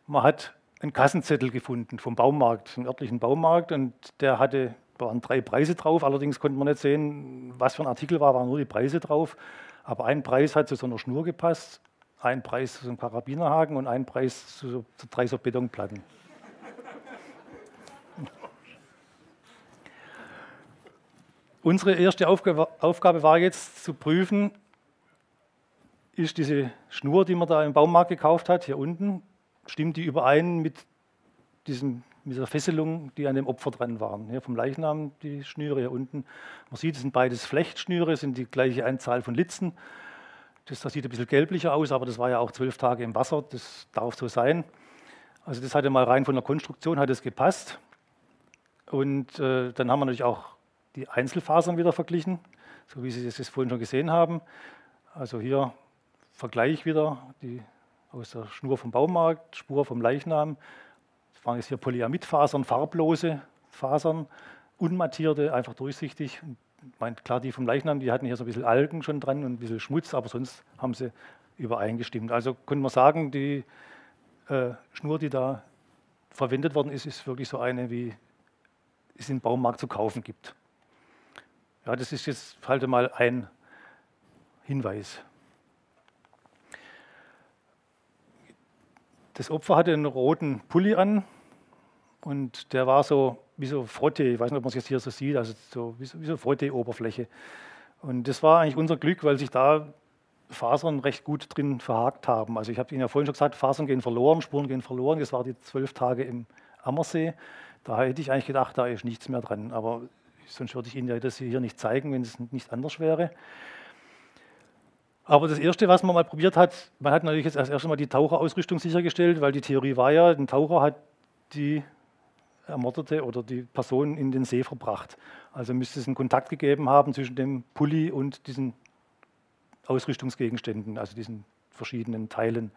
Man hat einen Kassenzettel gefunden vom Baumarkt, einem örtlichen Baumarkt, und der hatte waren drei Preise drauf. Allerdings konnte man nicht sehen, was für ein Artikel war, waren nur die Preise drauf. Aber ein Preis hat zu so einer Schnur gepasst, ein Preis zu so einem Karabinerhaken und ein Preis zu, zu drei so Betonplatten. Unsere erste Aufgabe, Aufgabe war jetzt zu prüfen, ist diese Schnur, die man da im Baumarkt gekauft hat, hier unten, stimmt die überein mit, diesem, dieser Fesselung, die an dem Opfer dran waren. Hier vom Leichnam die Schnüre hier unten. Man sieht, es sind beides Flechtschnüre, sind die gleiche Anzahl von Litzen. Das, das sieht ein bisschen gelblicher aus, aber das war ja auch zwölf Tage im Wasser, das darf so sein. Also das hatte mal rein von der Konstruktion hat es gepasst. Und äh, dann haben wir natürlich auch die Einzelfasern wieder verglichen, so wie Sie das vorhin schon gesehen haben. Also hier Vergleich wieder, die aus der Schnur vom Baumarkt, Spur vom Leichnam. Das waren jetzt hier Polyamidfasern, farblose Fasern, unmattierte, einfach durchsichtig. Meint klar, die vom Leichnam, die hatten hier so ein bisschen Algen schon dran und ein bisschen Schmutz, aber sonst haben sie übereingestimmt. Also könnte man sagen, die äh, Schnur, die da verwendet worden ist, ist wirklich so eine, wie es im Baumarkt zu kaufen gibt. Ja, das ist jetzt halt mal ein Hinweis. Das Opfer hatte einen roten Pulli an und der war so wie so Frotte, ich weiß nicht, ob man es jetzt hier so sieht, also so wie so, so Frotte-Oberfläche. Und das war eigentlich unser Glück, weil sich da Fasern recht gut drin verhakt haben. Also ich habe Ihnen ja vorhin schon gesagt, Fasern gehen verloren, Spuren gehen verloren. Das war die zwölf Tage im Ammersee. Da hätte ich eigentlich gedacht, da ist nichts mehr dran. Aber sonst würde ich Ihnen ja das hier nicht zeigen, wenn es nicht anders wäre. Aber das Erste, was man mal probiert hat, man hat natürlich jetzt erst einmal die Taucherausrüstung sichergestellt, weil die Theorie war ja, ein Taucher hat die Ermordete oder die Person in den See verbracht. Also müsste es einen Kontakt gegeben haben zwischen dem Pulli und diesen Ausrüstungsgegenständen, also diesen verschiedenen Teilen.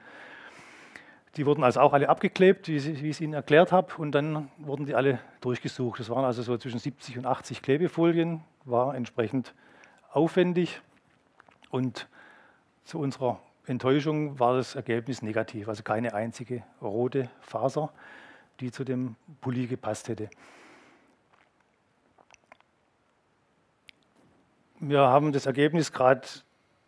Die wurden also auch alle abgeklebt, wie, wie ich es Ihnen erklärt habe, und dann wurden die alle durchgesucht. Das waren also so zwischen 70 und 80 Klebefolien, war entsprechend aufwendig und zu unserer Enttäuschung war das Ergebnis negativ, also keine einzige rote Faser, die zu dem Pulli gepasst hätte. Wir haben das Ergebnis gerade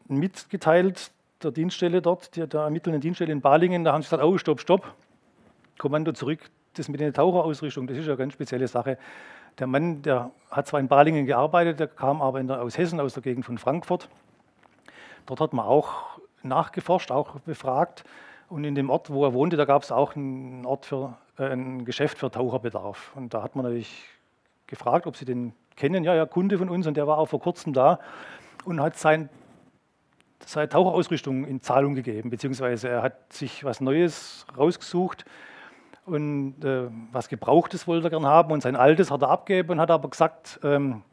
mitgeteilt, der Dienststelle dort, der, der ermittelnden Dienststelle in Balingen. Da haben sie gesagt: Oh, stopp, stopp, Kommando zurück. Das mit der Taucherausrüstung, das ist ja eine ganz spezielle Sache. Der Mann, der hat zwar in Balingen gearbeitet, der kam aber der, aus Hessen, aus der Gegend von Frankfurt. Dort hat man auch nachgeforscht, auch befragt. Und in dem Ort, wo er wohnte, da gab es auch einen Ort für äh, ein Geschäft für Taucherbedarf. Und da hat man natürlich gefragt, ob sie den kennen. Ja, ja, Kunde von uns und der war auch vor kurzem da und hat sein, seine Taucherausrüstung in Zahlung gegeben, beziehungsweise er hat sich was Neues rausgesucht und äh, was Gebrauchtes wollte er gern haben und sein Altes hat er abgegeben und hat aber gesagt, ähm,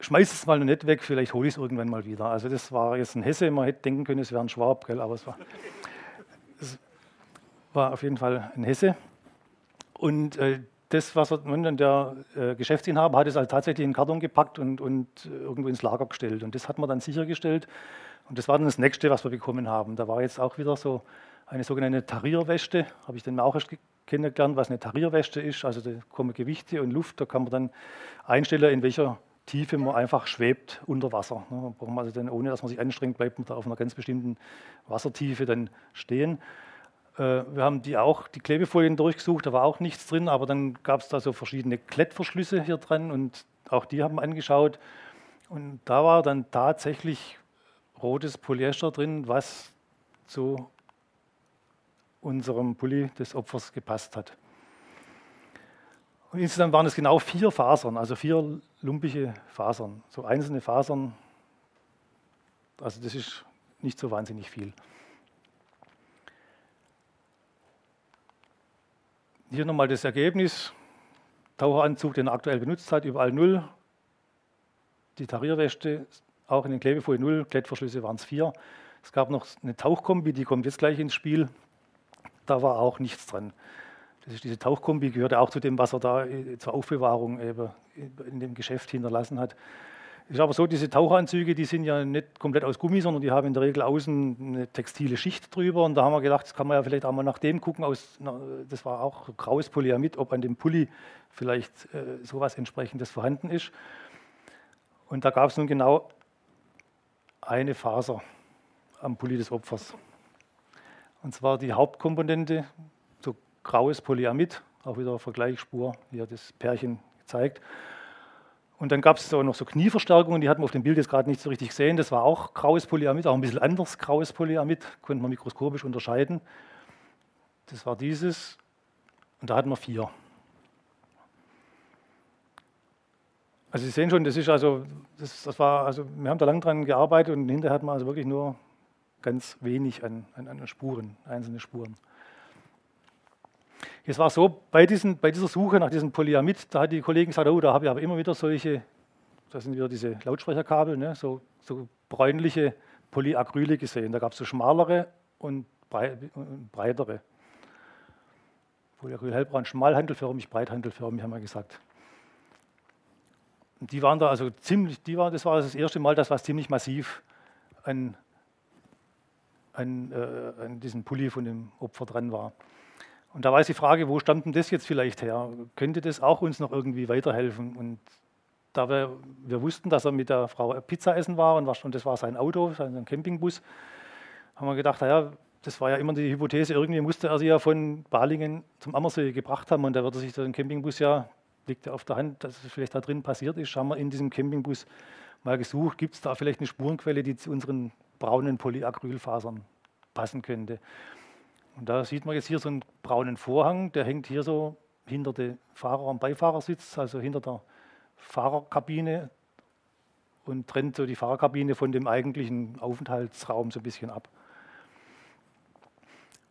schmeiß es mal noch nicht weg, vielleicht hole ich es irgendwann mal wieder. Also das war jetzt ein Hesse, man hätte denken können, es wäre ein Schwab, gell? aber es war, es war auf jeden Fall ein Hesse. Und äh, das, was er, der äh, Geschäftsinhaber hat es halt tatsächlich in den Karton gepackt und, und äh, irgendwo ins Lager gestellt. Und das hat man dann sichergestellt. Und das war dann das Nächste, was wir bekommen haben. Da war jetzt auch wieder so eine sogenannte Tarierwäsche, habe ich dann auch erst kennengelernt, was eine Tarierwäsche ist. Also da kommen Gewichte und Luft, da kann man dann einstellen, in welcher Tiefe man einfach schwebt unter Wasser. Ne, braucht man also dann, ohne dass man sich anstrengt, bleibt man da auf einer ganz bestimmten Wassertiefe dann stehen. Äh, wir haben die auch, die Klebefolien durchgesucht, da war auch nichts drin, aber dann gab es da so verschiedene Klettverschlüsse hier dran und auch die haben wir angeschaut. Und da war dann tatsächlich rotes Polyester drin, was zu unserem Pulli des Opfers gepasst hat. Und insgesamt waren es genau vier Fasern, also vier lumpige Fasern, so einzelne Fasern. Also das ist nicht so wahnsinnig viel. Hier nochmal das Ergebnis. Taucheranzug, den er aktuell benutzt hat, überall null. Die Tarierwäsche auch in den Klebefolien null, Klettverschlüsse waren es vier. Es gab noch eine Tauchkombi, die kommt jetzt gleich ins Spiel. Da war auch nichts dran. Das diese Tauchkombi, gehörte auch zu dem, was er da äh, zur Aufbewahrung eben in dem Geschäft hinterlassen hat. Es ist aber so, diese Taucheranzüge, die sind ja nicht komplett aus Gummi, sondern die haben in der Regel außen eine textile Schicht drüber. Und da haben wir gedacht, das kann man ja vielleicht auch mal nach dem gucken. Aus, das war auch graues Polyamid, ob an dem Pulli vielleicht äh, sowas entsprechendes vorhanden ist. Und da gab es nun genau eine Faser am Pulli des Opfers. Und zwar die Hauptkomponente, graues Polyamid, auch wieder Vergleichsspur, hier das Pärchen gezeigt. Und dann gab es so noch so Knieverstärkungen, die hat man auf dem Bild jetzt gerade nicht so richtig gesehen. Das war auch graues Polyamid, auch ein bisschen anders graues Polyamid, konnte man mikroskopisch unterscheiden. Das war dieses und da hatten wir vier. Also Sie sehen schon, das ist also, das, das war, also wir haben da lang dran gearbeitet und hinterher hat man also wirklich nur ganz wenig an, an, an Spuren, einzelne Spuren. Es war so, bei, diesen, bei dieser Suche nach diesem Polyamid, da hat die Kollegen gesagt, oh, da habe ich aber immer wieder solche, das sind wieder diese Lautsprecherkabel, ne, so, so bräunliche Polyacryle gesehen. Da gab es so schmalere und breitere. Polyacryl hellbraun, schmalhandelförmig, breithandelförmig, haben wir gesagt. Die waren da also ziemlich, die waren, das war das erste Mal, das was ziemlich massiv an, an, äh, an diesem Pulli von dem Opfer dran war. Und da war die Frage, wo stammt denn das jetzt vielleicht her? Könnte das auch uns noch irgendwie weiterhelfen? Und da wir, wir wussten, dass er mit der Frau Pizza essen war und das war sein Auto, sein Campingbus, haben wir gedacht, naja, das war ja immer die Hypothese, irgendwie musste er sie ja von Balingen zum Ammersee gebracht haben und da würde sich der Campingbus ja, liegt ja auf der Hand, dass es vielleicht da drin passiert ist, haben wir in diesem Campingbus mal gesucht, gibt es da vielleicht eine Spurenquelle, die zu unseren braunen Polyacrylfasern passen könnte. Und da sieht man jetzt hier so einen braunen Vorhang, der hängt hier so hinter dem Fahrer- und Beifahrersitz, also hinter der Fahrerkabine und trennt so die Fahrerkabine von dem eigentlichen Aufenthaltsraum so ein bisschen ab.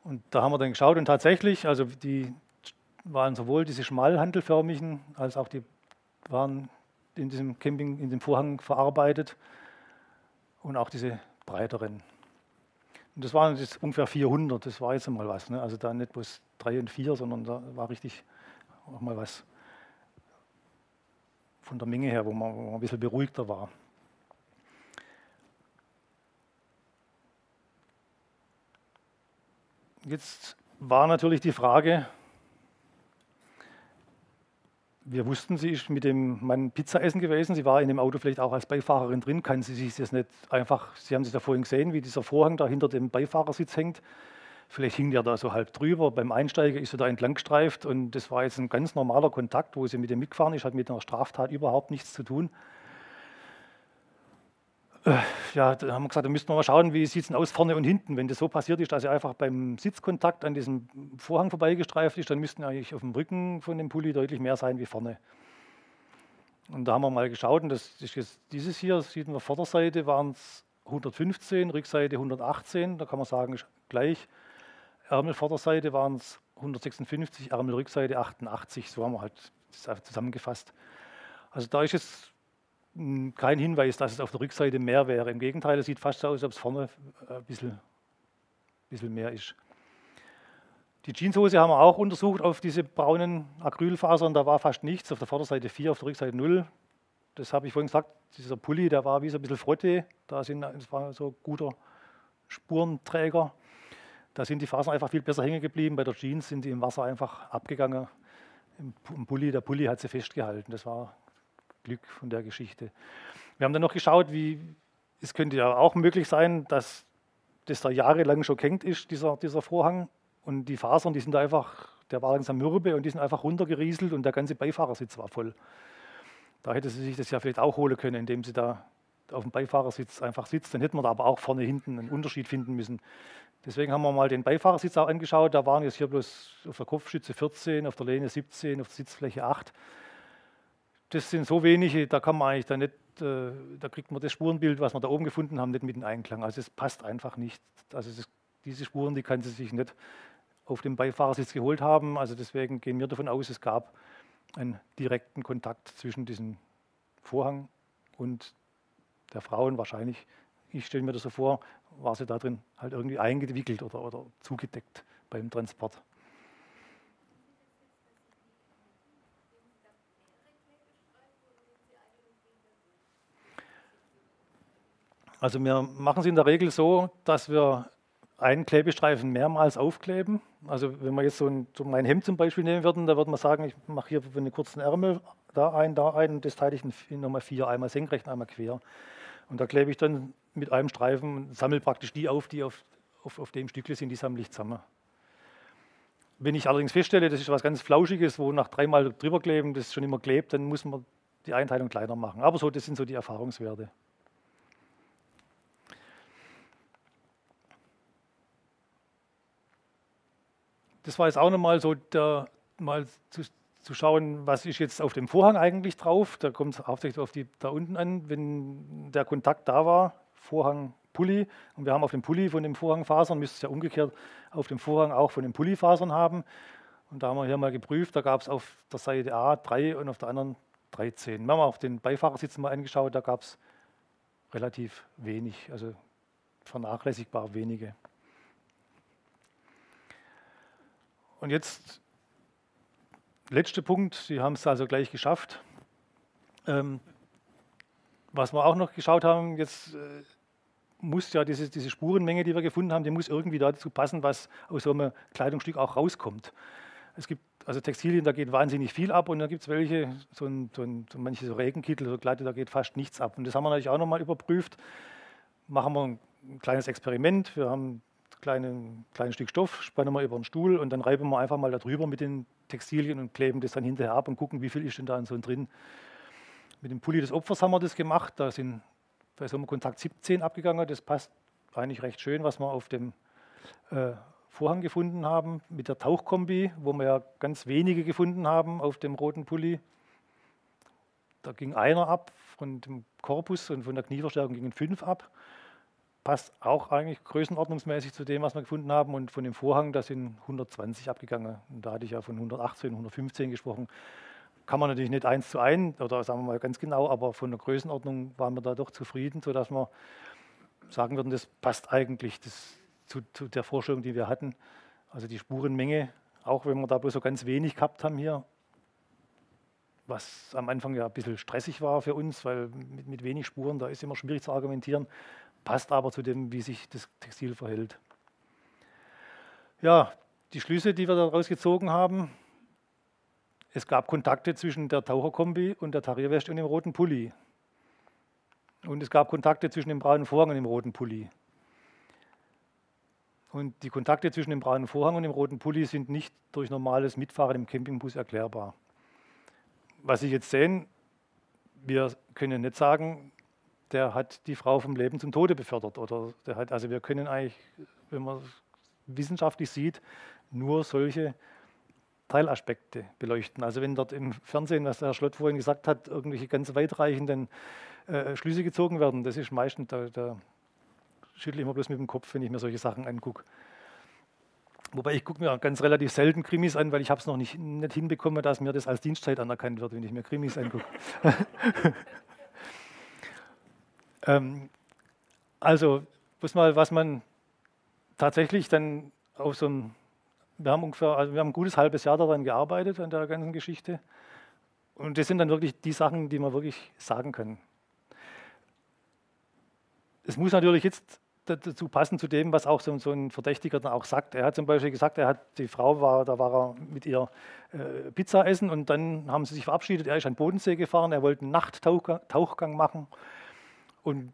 Und da haben wir dann geschaut und tatsächlich, also die waren sowohl diese schmalhandelförmigen als auch die waren in diesem Camping, in dem Vorhang verarbeitet und auch diese breiteren. Und das waren jetzt ungefähr 400, das war jetzt mal was. Ne? Also da nicht bloß drei und vier, sondern da war richtig auch mal was von der Menge her, wo man, wo man ein bisschen beruhigter war. Jetzt war natürlich die Frage, wir wussten, sie ist mit dem Mann Pizza essen gewesen. Sie war in dem Auto vielleicht auch als Beifahrerin drin. Kann sie sich das nicht einfach, Sie haben sich da vorhin gesehen, wie dieser Vorhang da hinter dem Beifahrersitz hängt. Vielleicht hing der da so halb drüber. Beim Einsteigen ist sie da entlang gestreift und das war jetzt ein ganz normaler Kontakt, wo sie mit dem mitgefahren ist, hat mit einer Straftat überhaupt nichts zu tun. Äh, ja, da haben wir gesagt, da müssten wir mal schauen, wie sieht es denn aus vorne und hinten. Wenn das so passiert ist, dass er einfach beim Sitzkontakt an diesem Vorhang vorbeigestreift ist, dann müssten eigentlich auf dem Rücken von dem Pulli deutlich mehr sein wie vorne. Und da haben wir mal geschaut, und das ist jetzt dieses hier, das sieht man Vorderseite waren es 115, Rückseite 118, da kann man sagen, gleich. Ärmelvorderseite waren es 156, Ärmelrückseite 88, so haben wir halt das zusammengefasst. Also da ist jetzt kein Hinweis, dass es auf der Rückseite mehr wäre. Im Gegenteil, es sieht fast so aus, als ob es vorne äh, ein bisschen, bisschen mehr ist. Die Jeanshose haben wir auch untersucht auf diese braunen Acrylfasern, da war fast nichts. Auf der Vorderseite 4, auf der Rückseite 0. Das habe ich vorhin gesagt, dieser Pulli, der war wie so ein bisschen Frotte, da sind, das war so ein guter Spurenträger. Da sind die Fasern einfach viel besser hängen geblieben. Bei der Jeans sind die im Wasser einfach abgegangen. Im Pulli, der Pulli hat sie festgehalten. Das war Glück von der Geschichte. Wir haben dann noch geschaut, wie es könnte ja auch möglich sein, dass das da jahrelang schon hängt ist, dieser, dieser Vorhang. Und die Fasern, die sind da einfach, der war langsam mürbe und die sind einfach runtergerieselt und der ganze Beifahrersitz war voll. Da hätte sie sich das ja vielleicht auch holen können, indem sie da auf dem Beifahrersitz einfach sitzt. Dann hätten wir da aber auch vorne hinten einen Unterschied finden müssen. Deswegen haben wir mal den Beifahrersitz auch angeschaut. Da waren jetzt hier bloß auf der Kopfstütze 14, auf der Lehne 17, auf der Sitzfläche 8 das sind so wenige, da kann man eigentlich da nicht, äh, da kriegt man das Spurenbild, was wir da oben gefunden haben, nicht mit in Einklang. Also es passt einfach nicht. Also das, diese Spuren, die kann sie sich nicht auf dem Beifahrersitz geholt haben. Also deswegen gehen wir davon aus, es gab einen direkten Kontakt zwischen diesem Vorhang und der Frauen wahrscheinlich. Ich stelle mir das so vor, war sie da drin halt irgendwie eingewickelt oder, oder zugedeckt beim Transport. Also wir machen es in der Regel so, dass wir einen Klebestreifen mehrmals aufkleben. Also wenn wir jetzt so, ein, so mein Hemd zum Beispiel nehmen würden, da würde man sagen, ich mache hier einen kurzen Ärmel, da ein, da ein, und das teile ich in nochmal vier, einmal senkrecht, einmal quer. Und da klebe ich dann mit einem Streifen und sammle praktisch die auf, die auf, auf, auf dem Stückchen sind, die sammle ich zusammen. Wenn ich allerdings feststelle, das ist was ganz Flauschiges, wo nach dreimal drüber kleben, das schon immer klebt, dann muss man die Einteilung kleiner machen. Aber so, das sind so die Erfahrungswerte. Das war jetzt auch nochmal so, der, mal zu, zu, schauen, was ist jetzt auf dem Vorhang eigentlich drauf. Da kommt es hauptsächlich auf die da unten an, wenn der Kontakt da war, Vorhang, Pulli. Und wir haben auf dem Pulli von dem Vorhang Fasern, müsste es ja umgekehrt auf dem Vorhang auch von den Pulli-Fasern haben. Und da haben wir hier mal geprüft, da gab es auf der Seite A 3 und auf der anderen 13. Wir haben auch den Beifahrersitz mal angeschaut, da gab es relativ wenig, also vernachlässigbar wenige. Und jetzt, letzter Punkt, Sie haben es also gleich geschafft. Ähm, was wir auch noch geschaut haben, jetzt äh, muss ja diese, diese Spurenmenge, die wir gefunden haben, die muss irgendwie dazu passen, was aus so einem Kleidungsstück auch rauskommt. Es gibt also Textilien, da geht wahnsinnig viel ab und da gibt es welche, so, ein, so, ein, so manche so Regenkittel, so Kleider, da geht fast nichts ab. Und das haben wir natürlich auch nochmal überprüft. Machen wir ein kleines Experiment. Wir haben kleinen, kleines Stück Stoff, spannen wir über den Stuhl und dann reiben wir einfach mal darüber mit den Textilien und kleben das dann hinterher ab und gucken, wie viel ist denn da so drin. Mit dem Pulli des Opfers haben wir das gemacht, da sind bei so einem Kontakt 17 abgegangen, das passt eigentlich recht schön, was wir auf dem äh, Vorhang gefunden haben, mit der Tauchkombi, wo wir ja ganz wenige gefunden haben auf dem roten Pulli. Da ging einer ab von dem Korpus und von der Knieverstärkung gingen fünf ab. Passt auch eigentlich größenordnungsmäßig zu dem, was wir gefunden haben. Und von dem Vorhang, da sind 120 abgegangen. Und da hatte ich ja von 118, 115 gesprochen. Kann man natürlich nicht eins zu eins oder sagen wir mal ganz genau, aber von der Größenordnung waren wir da doch zufrieden, sodass wir sagen würden, das passt eigentlich das, zu, zu der Vorstellung, die wir hatten. Also die Spurenmenge, auch wenn wir da bloß so ganz wenig gehabt haben hier, was am Anfang ja ein bisschen stressig war für uns, weil mit, mit, wenig Spuren, da ist immer schwierig zu argumentieren, passt aber zu dem, wie sich das Textil verhält. Ja, die Schlüsse, die wir daraus gezogen haben, es gab Kontakte zwischen der Taucherkombi und der Tarierweste und dem roten Pulli. Und es gab Kontakte zwischen dem braunen Vorhang und dem roten Pulli. Und die Kontakte zwischen dem braunen Vorhang und dem roten Pulli sind nicht durch normales Mitfahren im Campingbus erklärbar. Was Sie jetzt sehen, wir können nicht sagen, der hat die Frau vom Leben zum Tode befördert. Oder der hat, also wir können eigentlich, wenn man wissenschaftlich sieht, nur solche Teilaspekte beleuchten. Also wenn dort im Fernsehen, was der Herr Schlott vorhin gesagt hat, irgendwelche ganz weitreichenden äh, Schlüsse gezogen werden, das ist meistens, da, da schüttle ich immer bloß mit dem Kopf, wenn ich mir solche Sachen angucke. Wobei ich gucke mir ganz relativ selten Krimis an, weil ich habe es noch nicht, nicht hinbekommen, dass mir das als Dienstzeit anerkannt wird, wenn ich mir Krimis angucke. ähm, also, was, mal, was man tatsächlich dann auf so einem wir haben ungefähr, also wir haben ein gutes halbes Jahr daran gearbeitet, an der ganzen Geschichte. Und das sind dann wirklich die Sachen, die man wirklich sagen können. Es muss natürlich jetzt dazu passen zu dem, was auch so, so, ein Verdächtiger dann auch sagt. Er hat zum Beispiel gesagt, er hat die Frau war, da war er mit ihr äh, Pizza essen und dann haben sie sich verabschiedet. Er ist an den Bodensee gefahren, er wollte einen Nachttauchgang machen und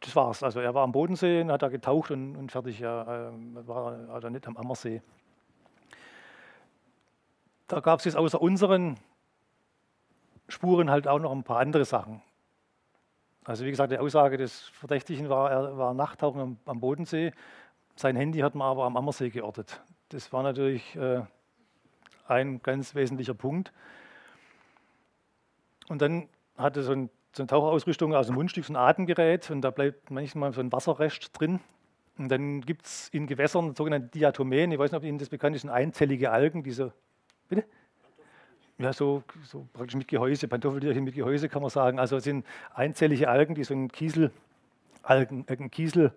das war's. Also er war am Bodensee, hat da getaucht und, und fertig. Er äh, war also nicht am Ammersee. Da gab es jetzt außer unseren Spuren halt auch noch ein paar andere Sachen. Also wie gesagt, die Aussage des Verdächtigen war, er war Nachttauchen am, am Bodensee. Sein Handy hat man aber am Ammersee geortet. Das war natürlich äh, ein ganz wesentlicher Punkt. Und dann hatte so, ein, so eine Taucherausrüstung aus dem Mundstück so ein Atemgerät und da bleibt manchmal so ein Wasserrest drin. Und dann gibt es in Gewässern sogenannte Diatomen, ich weiß nicht, ob Ihnen das bekannt ist, sind einzellige Algen, die so Bitte? Ja, so, so praktisch mit Gehäuse, Pantoffeltierchen mit Gehäuse kann man sagen. Also es sind einzellige Algen, die so ein Kiesel, Algen, Kieselgehäuse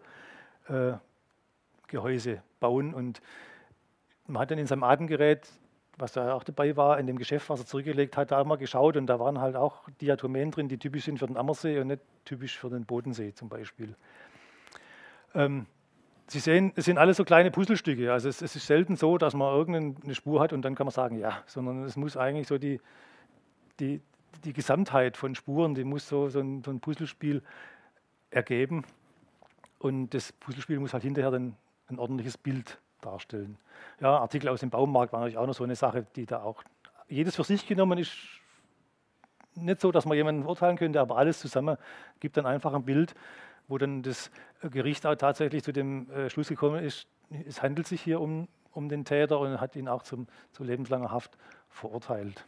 äh, bauen. Und man hat dann in seinem Atemgerät, was da auch dabei war, in dem Geschäft, was er zurückgelegt hat, da auch mal geschaut und da waren halt auch Diatomen drin, die typisch sind für den Ammersee und nicht typisch für den Bodensee zum Beispiel. Ähm, Sie sehen, es sind alles so kleine Puzzlestücke. Also es, es, ist selten so, dass man irgendeine Spur hat und dann kann man sagen, ja, sondern es muss eigentlich so die, die, die Gesamtheit von Spuren, die muss so, so, ein, so ein Puzzlespiel ergeben. Und das Puzzlespiel muss halt hinterher dann ein ordentliches Bild darstellen. Ja, Artikel aus dem Baumarkt war natürlich auch noch so eine Sache, die da auch jedes für sich genommen ist nicht so, dass man jemanden urteilen könnte, aber alles zusammen gibt dann einfach ein Bild, wo dann das Gericht auch tatsächlich zu dem äh, Schluss gekommen ist, es handelt sich hier um, um den Täter und hat ihn auch zum, zu lebenslanger Haft verurteilt.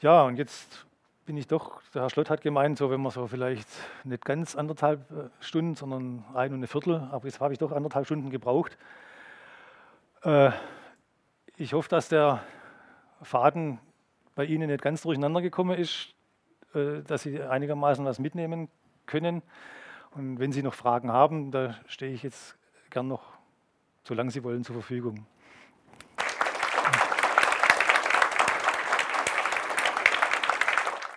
Ja, und jetzt bin ich doch, der Herr Schlott hat gemeint, so wenn man so vielleicht nicht ganz anderthalb äh, Stunden, sondern ein und eine Viertel, aber jetzt habe ich doch anderthalb Stunden gebraucht. Äh, ich hoffe, dass der Faden bei Ihnen nicht ganz durcheinander gekommen ist. Äh, dass Sie einigermaßen was mitnehmen können. Und wenn Sie noch Fragen haben, da stehe ich jetzt gern noch, solange Sie wollen, zur Verfügung.